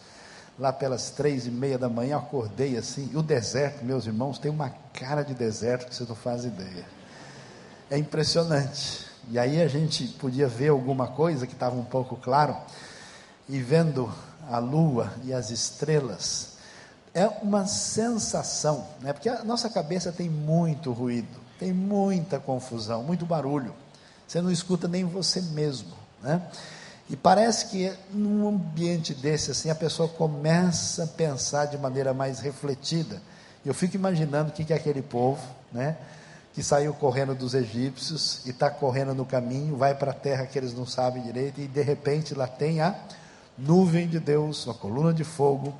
S2: lá pelas três e meia da manhã, acordei assim. E o deserto, meus irmãos, tem uma cara de deserto que você não faz ideia é impressionante. E aí a gente podia ver alguma coisa que estava um pouco claro, e vendo a lua e as estrelas, é uma sensação, né? porque a nossa cabeça tem muito ruído, tem muita confusão, muito barulho. Você não escuta nem você mesmo, né? E parece que num ambiente desse assim a pessoa começa a pensar de maneira mais refletida. Eu fico imaginando o que é aquele povo, né? Que saiu correndo dos egípcios e está correndo no caminho, vai para a terra que eles não sabem direito e de repente lá tem a nuvem de Deus, uma coluna de fogo,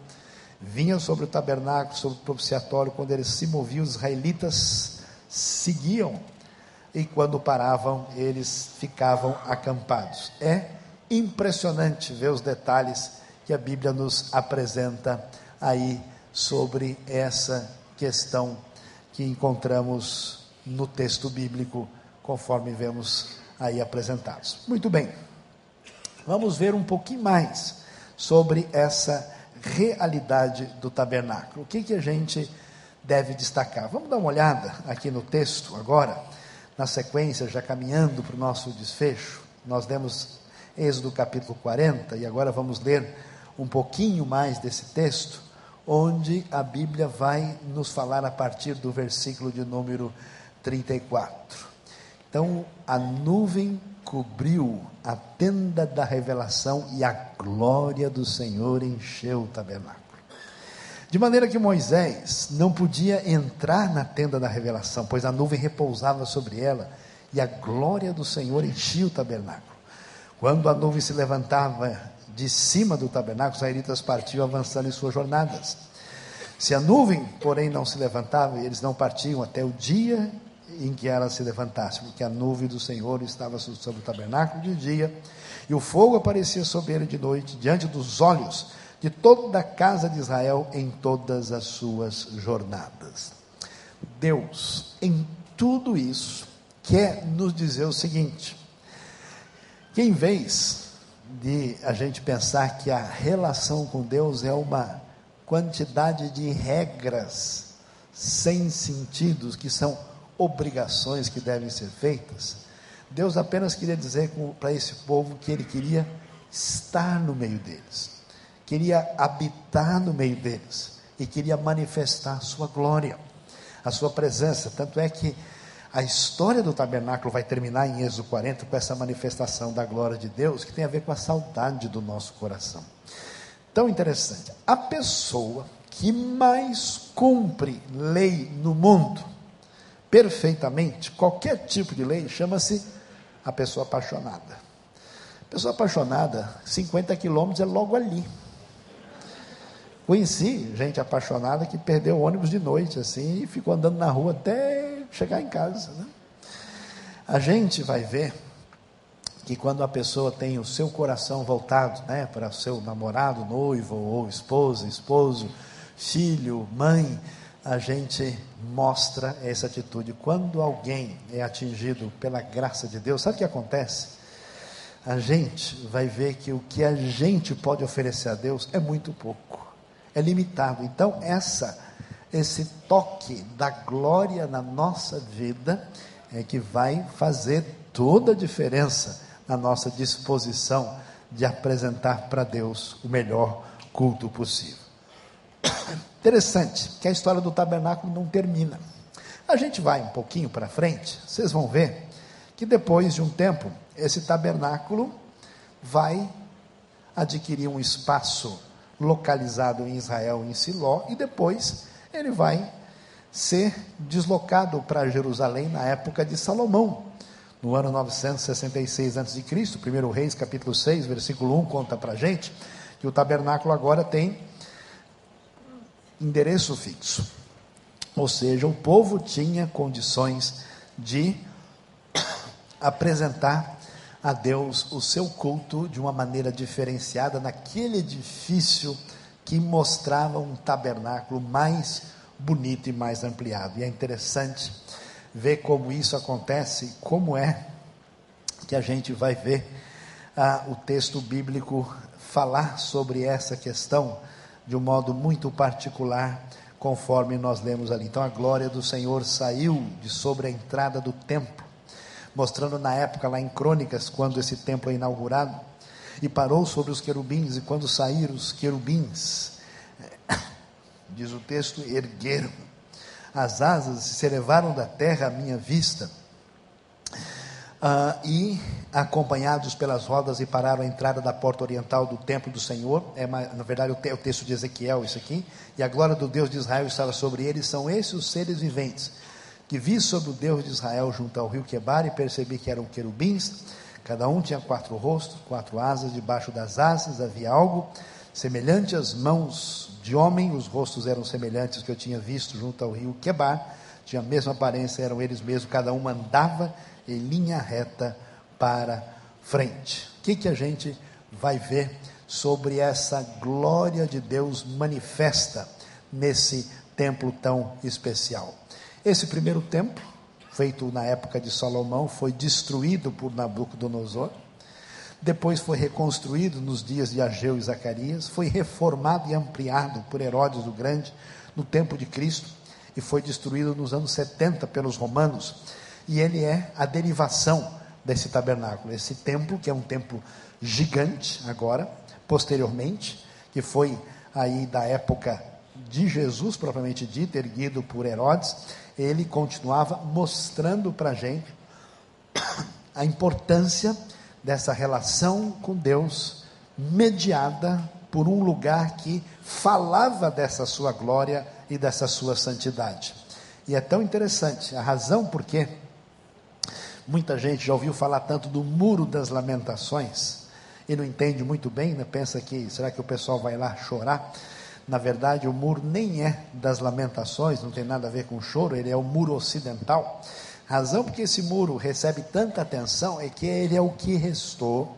S2: vinha sobre o tabernáculo, sobre o propiciatório, quando eles se moviam, os israelitas seguiam e quando paravam, eles ficavam acampados. É impressionante ver os detalhes que a Bíblia nos apresenta aí sobre essa questão que encontramos no texto bíblico, conforme vemos aí apresentados. Muito bem, vamos ver um pouquinho mais sobre essa realidade do tabernáculo. O que, que a gente deve destacar? Vamos dar uma olhada aqui no texto agora, na sequência, já caminhando para o nosso desfecho. Nós demos Êxodo capítulo 40, e agora vamos ler um pouquinho mais desse texto, onde a Bíblia vai nos falar a partir do versículo de número 34. Então, a nuvem cobriu a tenda da revelação e a glória do Senhor encheu o tabernáculo. De maneira que Moisés não podia entrar na tenda da revelação, pois a nuvem repousava sobre ela e a glória do Senhor enchia o tabernáculo. Quando a nuvem se levantava de cima do tabernáculo, os israelitas partiam avançando em suas jornadas. Se a nuvem, porém, não se levantava, eles não partiam até o dia em que ela se levantasse, porque a nuvem do Senhor estava sobre o tabernáculo de dia, e o fogo aparecia sobre ele de noite, diante dos olhos de toda a casa de Israel em todas as suas jornadas. Deus, em tudo isso, quer nos dizer o seguinte: que em vez de a gente pensar que a relação com Deus é uma quantidade de regras sem sentidos, que são obrigações que devem ser feitas, Deus apenas queria dizer para esse povo que ele queria estar no meio deles, queria habitar no meio deles e queria manifestar a sua glória, a sua presença. Tanto é que a história do tabernáculo vai terminar em Êxodo 40 com essa manifestação da glória de Deus, que tem a ver com a saudade do nosso coração. Tão interessante. A pessoa que mais cumpre lei no mundo, perfeitamente, qualquer tipo de lei, chama-se a pessoa apaixonada. Pessoa apaixonada, 50 quilômetros é logo ali. Conheci gente apaixonada que perdeu o ônibus de noite, assim, e ficou andando na rua até chegar em casa. Né? A gente vai ver que quando a pessoa tem o seu coração voltado né, para seu namorado, noivo ou esposa, esposo, filho, mãe, a gente mostra essa atitude. Quando alguém é atingido pela graça de Deus, sabe o que acontece? A gente vai ver que o que a gente pode oferecer a Deus é muito pouco, é limitado. Então, essa esse toque da glória na nossa vida é que vai fazer toda a diferença na nossa disposição de apresentar para Deus o melhor culto possível. Interessante que a história do tabernáculo não termina. A gente vai um pouquinho para frente, vocês vão ver que depois de um tempo, esse tabernáculo vai adquirir um espaço localizado em Israel, em Siló, e depois ele vai ser deslocado para Jerusalém na época de Salomão, no ano 966 a.C. 1 Reis, capítulo 6, versículo 1, conta para a gente que o tabernáculo agora tem endereço fixo. Ou seja, o povo tinha condições de apresentar a Deus o seu culto de uma maneira diferenciada naquele edifício que mostrava um tabernáculo mais bonito e mais ampliado. E é interessante ver como isso acontece, como é que a gente vai ver ah, o texto bíblico falar sobre essa questão de um modo muito particular, conforme nós lemos ali. Então a glória do Senhor saiu de sobre a entrada do templo, mostrando na época lá em Crônicas, quando esse templo é inaugurado, e parou sobre os querubins, e quando saíram os querubins, diz o texto, ergueram as asas e se elevaram da terra à minha vista. Uh, e acompanhados pelas rodas e pararam a entrada da porta oriental do templo do Senhor. É, na verdade, o texto de Ezequiel, isso aqui. E a glória do Deus de Israel estava sobre eles. São esses os seres viventes que vi sobre o Deus de Israel junto ao rio Quebar e percebi que eram querubins. Cada um tinha quatro rostos, quatro asas. Debaixo das asas havia algo semelhante às mãos de homem. Os rostos eram semelhantes que eu tinha visto junto ao rio Quebar. Tinha a mesma aparência, eram eles mesmos. Cada um andava em linha reta para frente. O que, que a gente vai ver sobre essa glória de Deus manifesta nesse templo tão especial? Esse primeiro templo, feito na época de Salomão, foi destruído por Nabucodonosor. Depois foi reconstruído nos dias de Ageu e Zacarias, foi reformado e ampliado por Herodes o Grande no tempo de Cristo e foi destruído nos anos 70 pelos romanos e ele é a derivação desse tabernáculo. Esse templo, que é um templo gigante agora, posteriormente, que foi aí da época de Jesus, propriamente dito, erguido por Herodes, ele continuava mostrando para a gente a importância dessa relação com Deus, mediada por um lugar que falava dessa sua glória e dessa sua santidade. E é tão interessante, a razão por que Muita gente já ouviu falar tanto do muro das lamentações e não entende muito bem, né? pensa que será que o pessoal vai lá chorar? Na verdade, o muro nem é das lamentações, não tem nada a ver com choro, ele é o muro ocidental. Razão porque esse muro recebe tanta atenção é que ele é o que restou,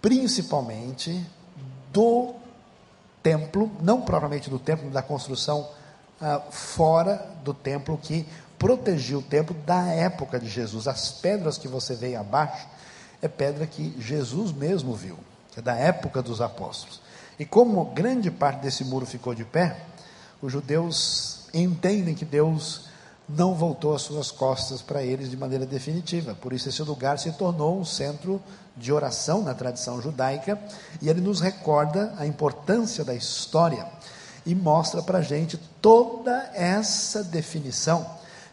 S2: principalmente do templo, não propriamente do templo, da construção ah, fora do templo que protegia o templo da época de Jesus. As pedras que você vê abaixo é pedra que Jesus mesmo viu, que é da época dos apóstolos. E como grande parte desse muro ficou de pé, os judeus entendem que Deus não voltou as suas costas para eles de maneira definitiva. Por isso esse lugar se tornou um centro de oração na tradição judaica e ele nos recorda a importância da história e mostra para a gente toda essa definição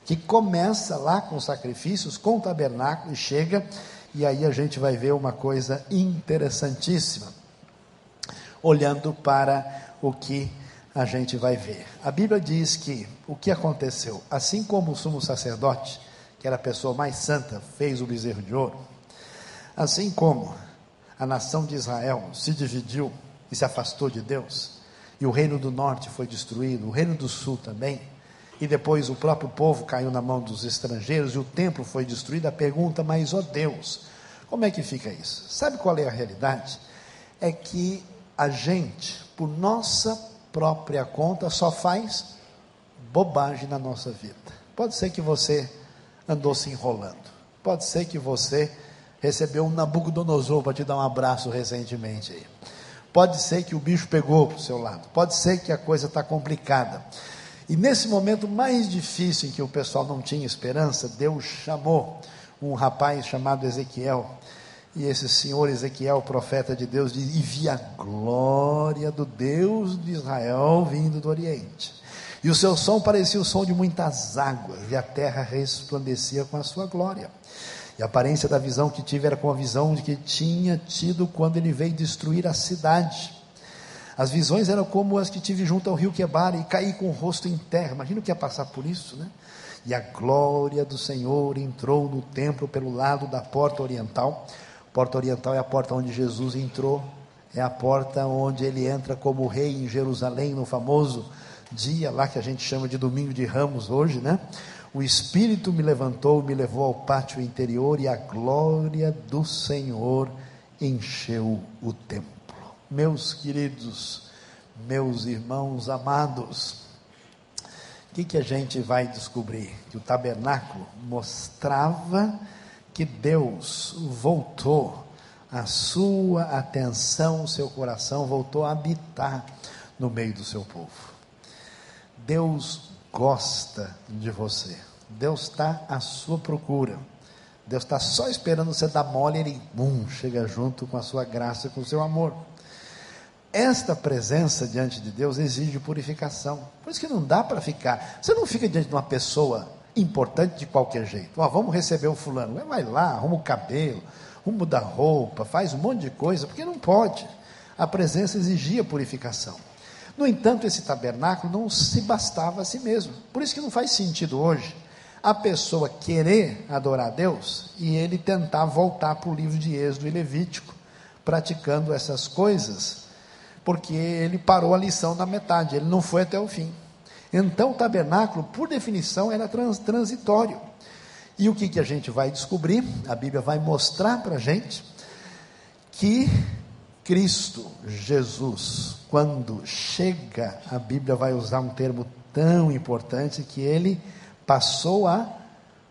S2: que começa lá com sacrifícios, com o tabernáculo e chega, e aí a gente vai ver uma coisa interessantíssima, olhando para o que a gente vai ver. A Bíblia diz que o que aconteceu, assim como o sumo sacerdote, que era a pessoa mais santa, fez o bezerro de ouro, assim como a nação de Israel se dividiu e se afastou de Deus, e o reino do norte foi destruído, o reino do sul também, e depois o próprio povo caiu na mão dos estrangeiros e o templo foi destruído, a pergunta, mas ó oh Deus, como é que fica isso? Sabe qual é a realidade? É que a gente, por nossa própria conta, só faz bobagem na nossa vida. Pode ser que você andou se enrolando, pode ser que você recebeu um Nabucodonosor para te dar um abraço recentemente aí. Pode ser que o bicho pegou para o seu lado, pode ser que a coisa está complicada. E nesse momento mais difícil em que o pessoal não tinha esperança, Deus chamou um rapaz chamado Ezequiel. E esse senhor Ezequiel, profeta de Deus, diz, e via a glória do Deus de Israel vindo do Oriente. E o seu som parecia o som de muitas águas, e a terra resplandecia com a sua glória. E a aparência da visão que tive era com a visão de que tinha tido quando ele veio destruir a cidade. As visões eram como as que tive junto ao rio Quebar e caí com o rosto em terra. Imagina o que ia passar por isso, né? E a glória do Senhor entrou no templo pelo lado da porta oriental. Porta oriental é a porta onde Jesus entrou, é a porta onde ele entra como rei em Jerusalém, no famoso dia lá que a gente chama de Domingo de Ramos hoje, né? O Espírito me levantou, me levou ao pátio interior e a glória do Senhor encheu o templo. Meus queridos, meus irmãos amados, o que, que a gente vai descobrir? Que o tabernáculo mostrava que Deus voltou a sua atenção, o seu coração voltou a habitar no meio do seu povo. Deus gosta de você. Deus está à sua procura. Deus está só esperando você dar mole e ele, bum, chega junto com a sua graça e com o seu amor. Esta presença diante de Deus exige purificação. Por isso que não dá para ficar. Você não fica diante de uma pessoa importante de qualquer jeito. Ó, vamos receber o fulano. Vai lá, arruma o cabelo, arruma da roupa, faz um monte de coisa, porque não pode. A presença exigia purificação. No entanto, esse tabernáculo não se bastava a si mesmo. Por isso que não faz sentido hoje a pessoa querer adorar a Deus e ele tentar voltar para o livro de Êxodo e Levítico, praticando essas coisas, porque ele parou a lição na metade, ele não foi até o fim. Então, o tabernáculo, por definição, era trans, transitório. E o que, que a gente vai descobrir? A Bíblia vai mostrar para a gente que Cristo Jesus, quando chega, a Bíblia vai usar um termo tão importante que ele passou a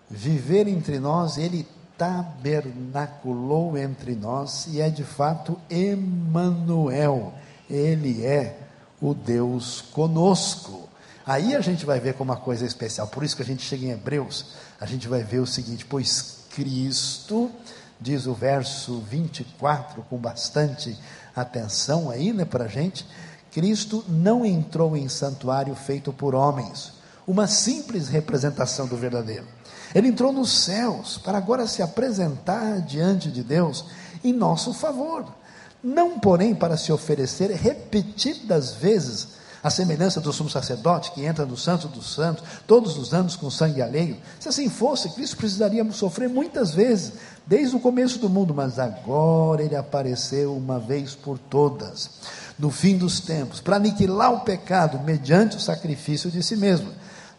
S2: viver entre nós, ele tabernaculou entre nós e é de fato Emanuel. Ele é o Deus conosco. Aí a gente vai ver como uma coisa especial. Por isso que a gente chega em Hebreus, a gente vai ver o seguinte: pois Cristo, diz o verso 24 com bastante atenção aí, né, para a gente, Cristo não entrou em santuário feito por homens, uma simples representação do verdadeiro. Ele entrou nos céus para agora se apresentar diante de Deus em nosso favor, não porém para se oferecer repetidas vezes a semelhança do sumo sacerdote que entra no santo dos santos todos os anos com sangue alheio. Se assim fosse, Cristo precisaria sofrer muitas vezes, desde o começo do mundo, mas agora ele apareceu uma vez por todas, no fim dos tempos, para aniquilar o pecado mediante o sacrifício de si mesmo.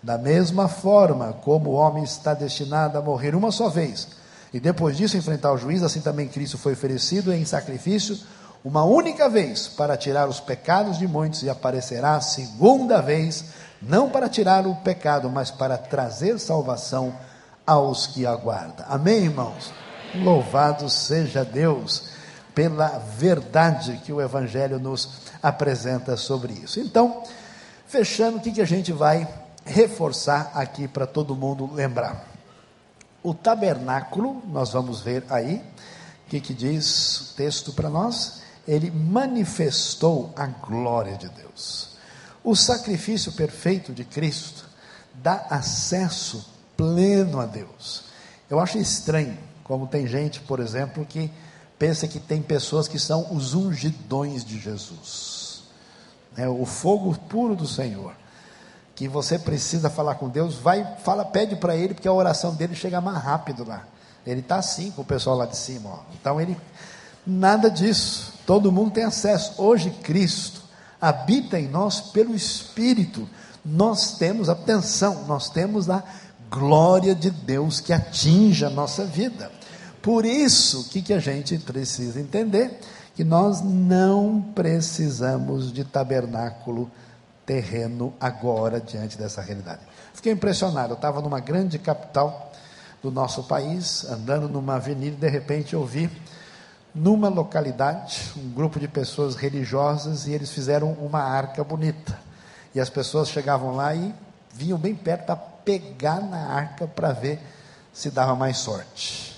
S2: Da mesma forma como o homem está destinado a morrer uma só vez, e depois disso enfrentar o juiz, assim também Cristo foi oferecido em sacrifício uma única vez para tirar os pecados de muitos e aparecerá segunda vez, não para tirar o pecado, mas para trazer salvação aos que aguardam. Amém, irmãos? Louvado seja Deus pela verdade que o Evangelho nos apresenta sobre isso. Então, fechando, o que, que a gente vai reforçar aqui para todo mundo lembrar? O tabernáculo, nós vamos ver aí, o que, que diz o texto para nós? Ele manifestou a glória de Deus. O sacrifício perfeito de Cristo dá acesso pleno a Deus. Eu acho estranho, como tem gente, por exemplo, que pensa que tem pessoas que são os ungidões de Jesus. É o fogo puro do Senhor. Que você precisa falar com Deus, vai, fala, pede para ele, porque a oração dele chega mais rápido lá. Ele está assim com o pessoal lá de cima. Ó. Então ele nada disso. Todo mundo tem acesso. Hoje, Cristo habita em nós pelo Espírito. Nós temos, atenção, nós temos a glória de Deus que atinge a nossa vida. Por isso, o que, que a gente precisa entender? Que nós não precisamos de tabernáculo terreno agora diante dessa realidade. Fiquei impressionado, eu estava numa grande capital do nosso país, andando numa avenida, e de repente eu vi numa localidade, um grupo de pessoas religiosas, e eles fizeram uma arca bonita. E as pessoas chegavam lá e vinham bem perto para pegar na arca para ver se dava mais sorte.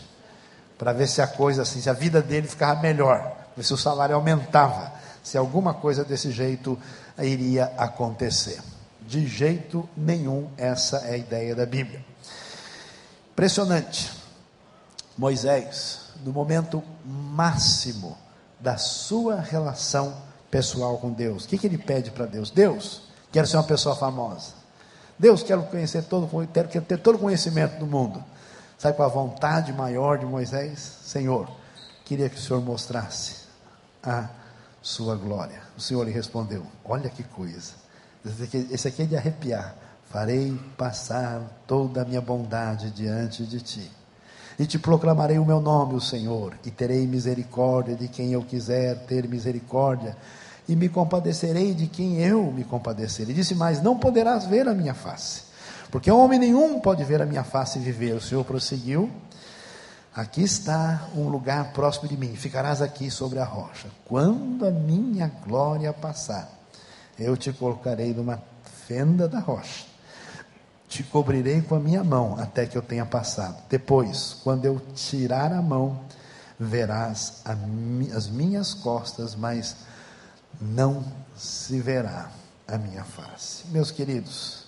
S2: Para ver se a coisa assim, se a vida dele ficava melhor, se o salário aumentava, se alguma coisa desse jeito iria acontecer. De jeito nenhum, essa é a ideia da Bíblia. Impressionante. Moisés, no momento máximo da sua relação pessoal com Deus. O que, que ele pede para Deus? Deus, quero ser uma pessoa famosa. Deus, quero conhecer todo, quero, ter todo o conhecimento do mundo. Sabe qual a vontade maior de Moisés? Senhor, queria que o Senhor mostrasse a sua glória. O Senhor lhe respondeu: Olha que coisa. Esse aqui é de arrepiar. Farei passar toda a minha bondade diante de ti e te proclamarei o meu nome, o Senhor, e terei misericórdia de quem eu quiser ter misericórdia, e me compadecerei de quem eu me compadecer. Ele disse: Mas não poderás ver a minha face, porque homem nenhum pode ver a minha face e viver. O Senhor prosseguiu: Aqui está um lugar próximo de mim, ficarás aqui sobre a rocha. Quando a minha glória passar, eu te colocarei numa fenda da rocha te cobrirei com a minha mão até que eu tenha passado. Depois, quando eu tirar a mão, verás as minhas costas, mas não se verá a minha face. Meus queridos,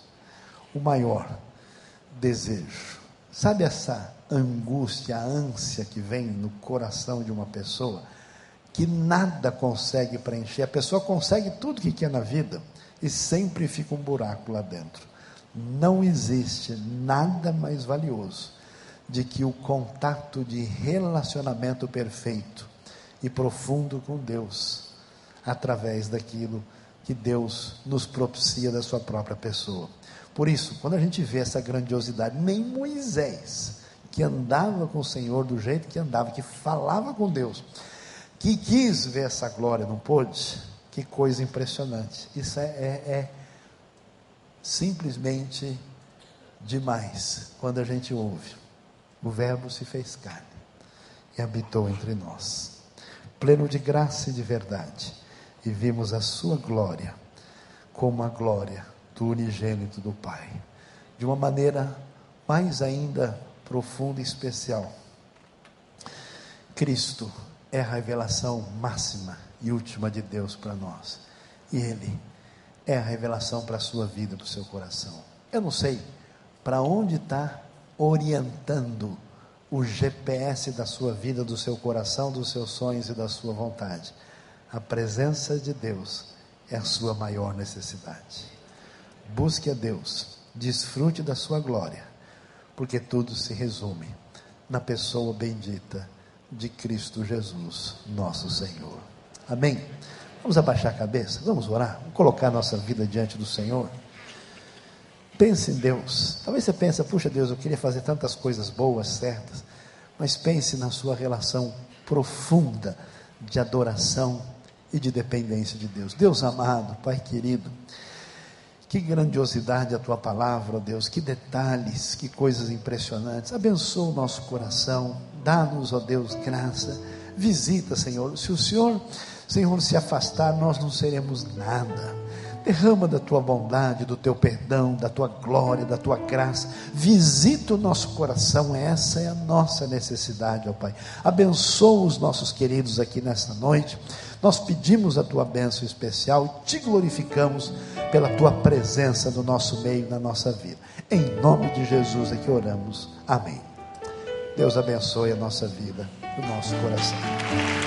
S2: o maior desejo. Sabe essa angústia, a ânsia que vem no coração de uma pessoa que nada consegue preencher? A pessoa consegue tudo que quer na vida e sempre fica um buraco lá dentro. Não existe nada mais valioso de que o contato de relacionamento perfeito e profundo com Deus, através daquilo que Deus nos propicia da sua própria pessoa. Por isso, quando a gente vê essa grandiosidade, nem Moisés, que andava com o Senhor do jeito que andava, que falava com Deus, que quis ver essa glória, não pôde? Que coisa impressionante. Isso é, é, é simplesmente demais quando a gente ouve. O Verbo se fez carne e habitou entre nós, pleno de graça e de verdade, e vimos a sua glória como a glória do unigênito do Pai, de uma maneira mais ainda profunda e especial. Cristo é a revelação máxima e última de Deus para nós, e Ele é a revelação para a sua vida, para o seu coração. Eu não sei para onde está orientando o GPS da sua vida, do seu coração, dos seus sonhos e da sua vontade. A presença de Deus é a sua maior necessidade. Busque a Deus, desfrute da sua glória, porque tudo se resume na pessoa bendita de Cristo Jesus, nosso Senhor. Amém. Vamos abaixar a cabeça, vamos orar, vamos colocar nossa vida diante do Senhor. Pense em Deus. Talvez você pense, puxa Deus, eu queria fazer tantas coisas boas, certas. Mas pense na sua relação profunda de adoração e de dependência de Deus. Deus amado, Pai querido, que grandiosidade a tua palavra, Deus, que detalhes, que coisas impressionantes. Abençoa o nosso coração, dá-nos, ó Deus, graça. Visita, Senhor. Se o Senhor, Senhor, se afastar, nós não seremos nada Derrama da tua bondade, do teu perdão, da tua glória, da tua graça. Visita o nosso coração, essa é a nossa necessidade, ó Pai. Abençoa os nossos queridos aqui nesta noite. Nós pedimos a tua bênção especial e te glorificamos pela tua presença no nosso meio, na nossa vida. Em nome de Jesus é que oramos. Amém. Deus abençoe a nossa vida, o nosso coração.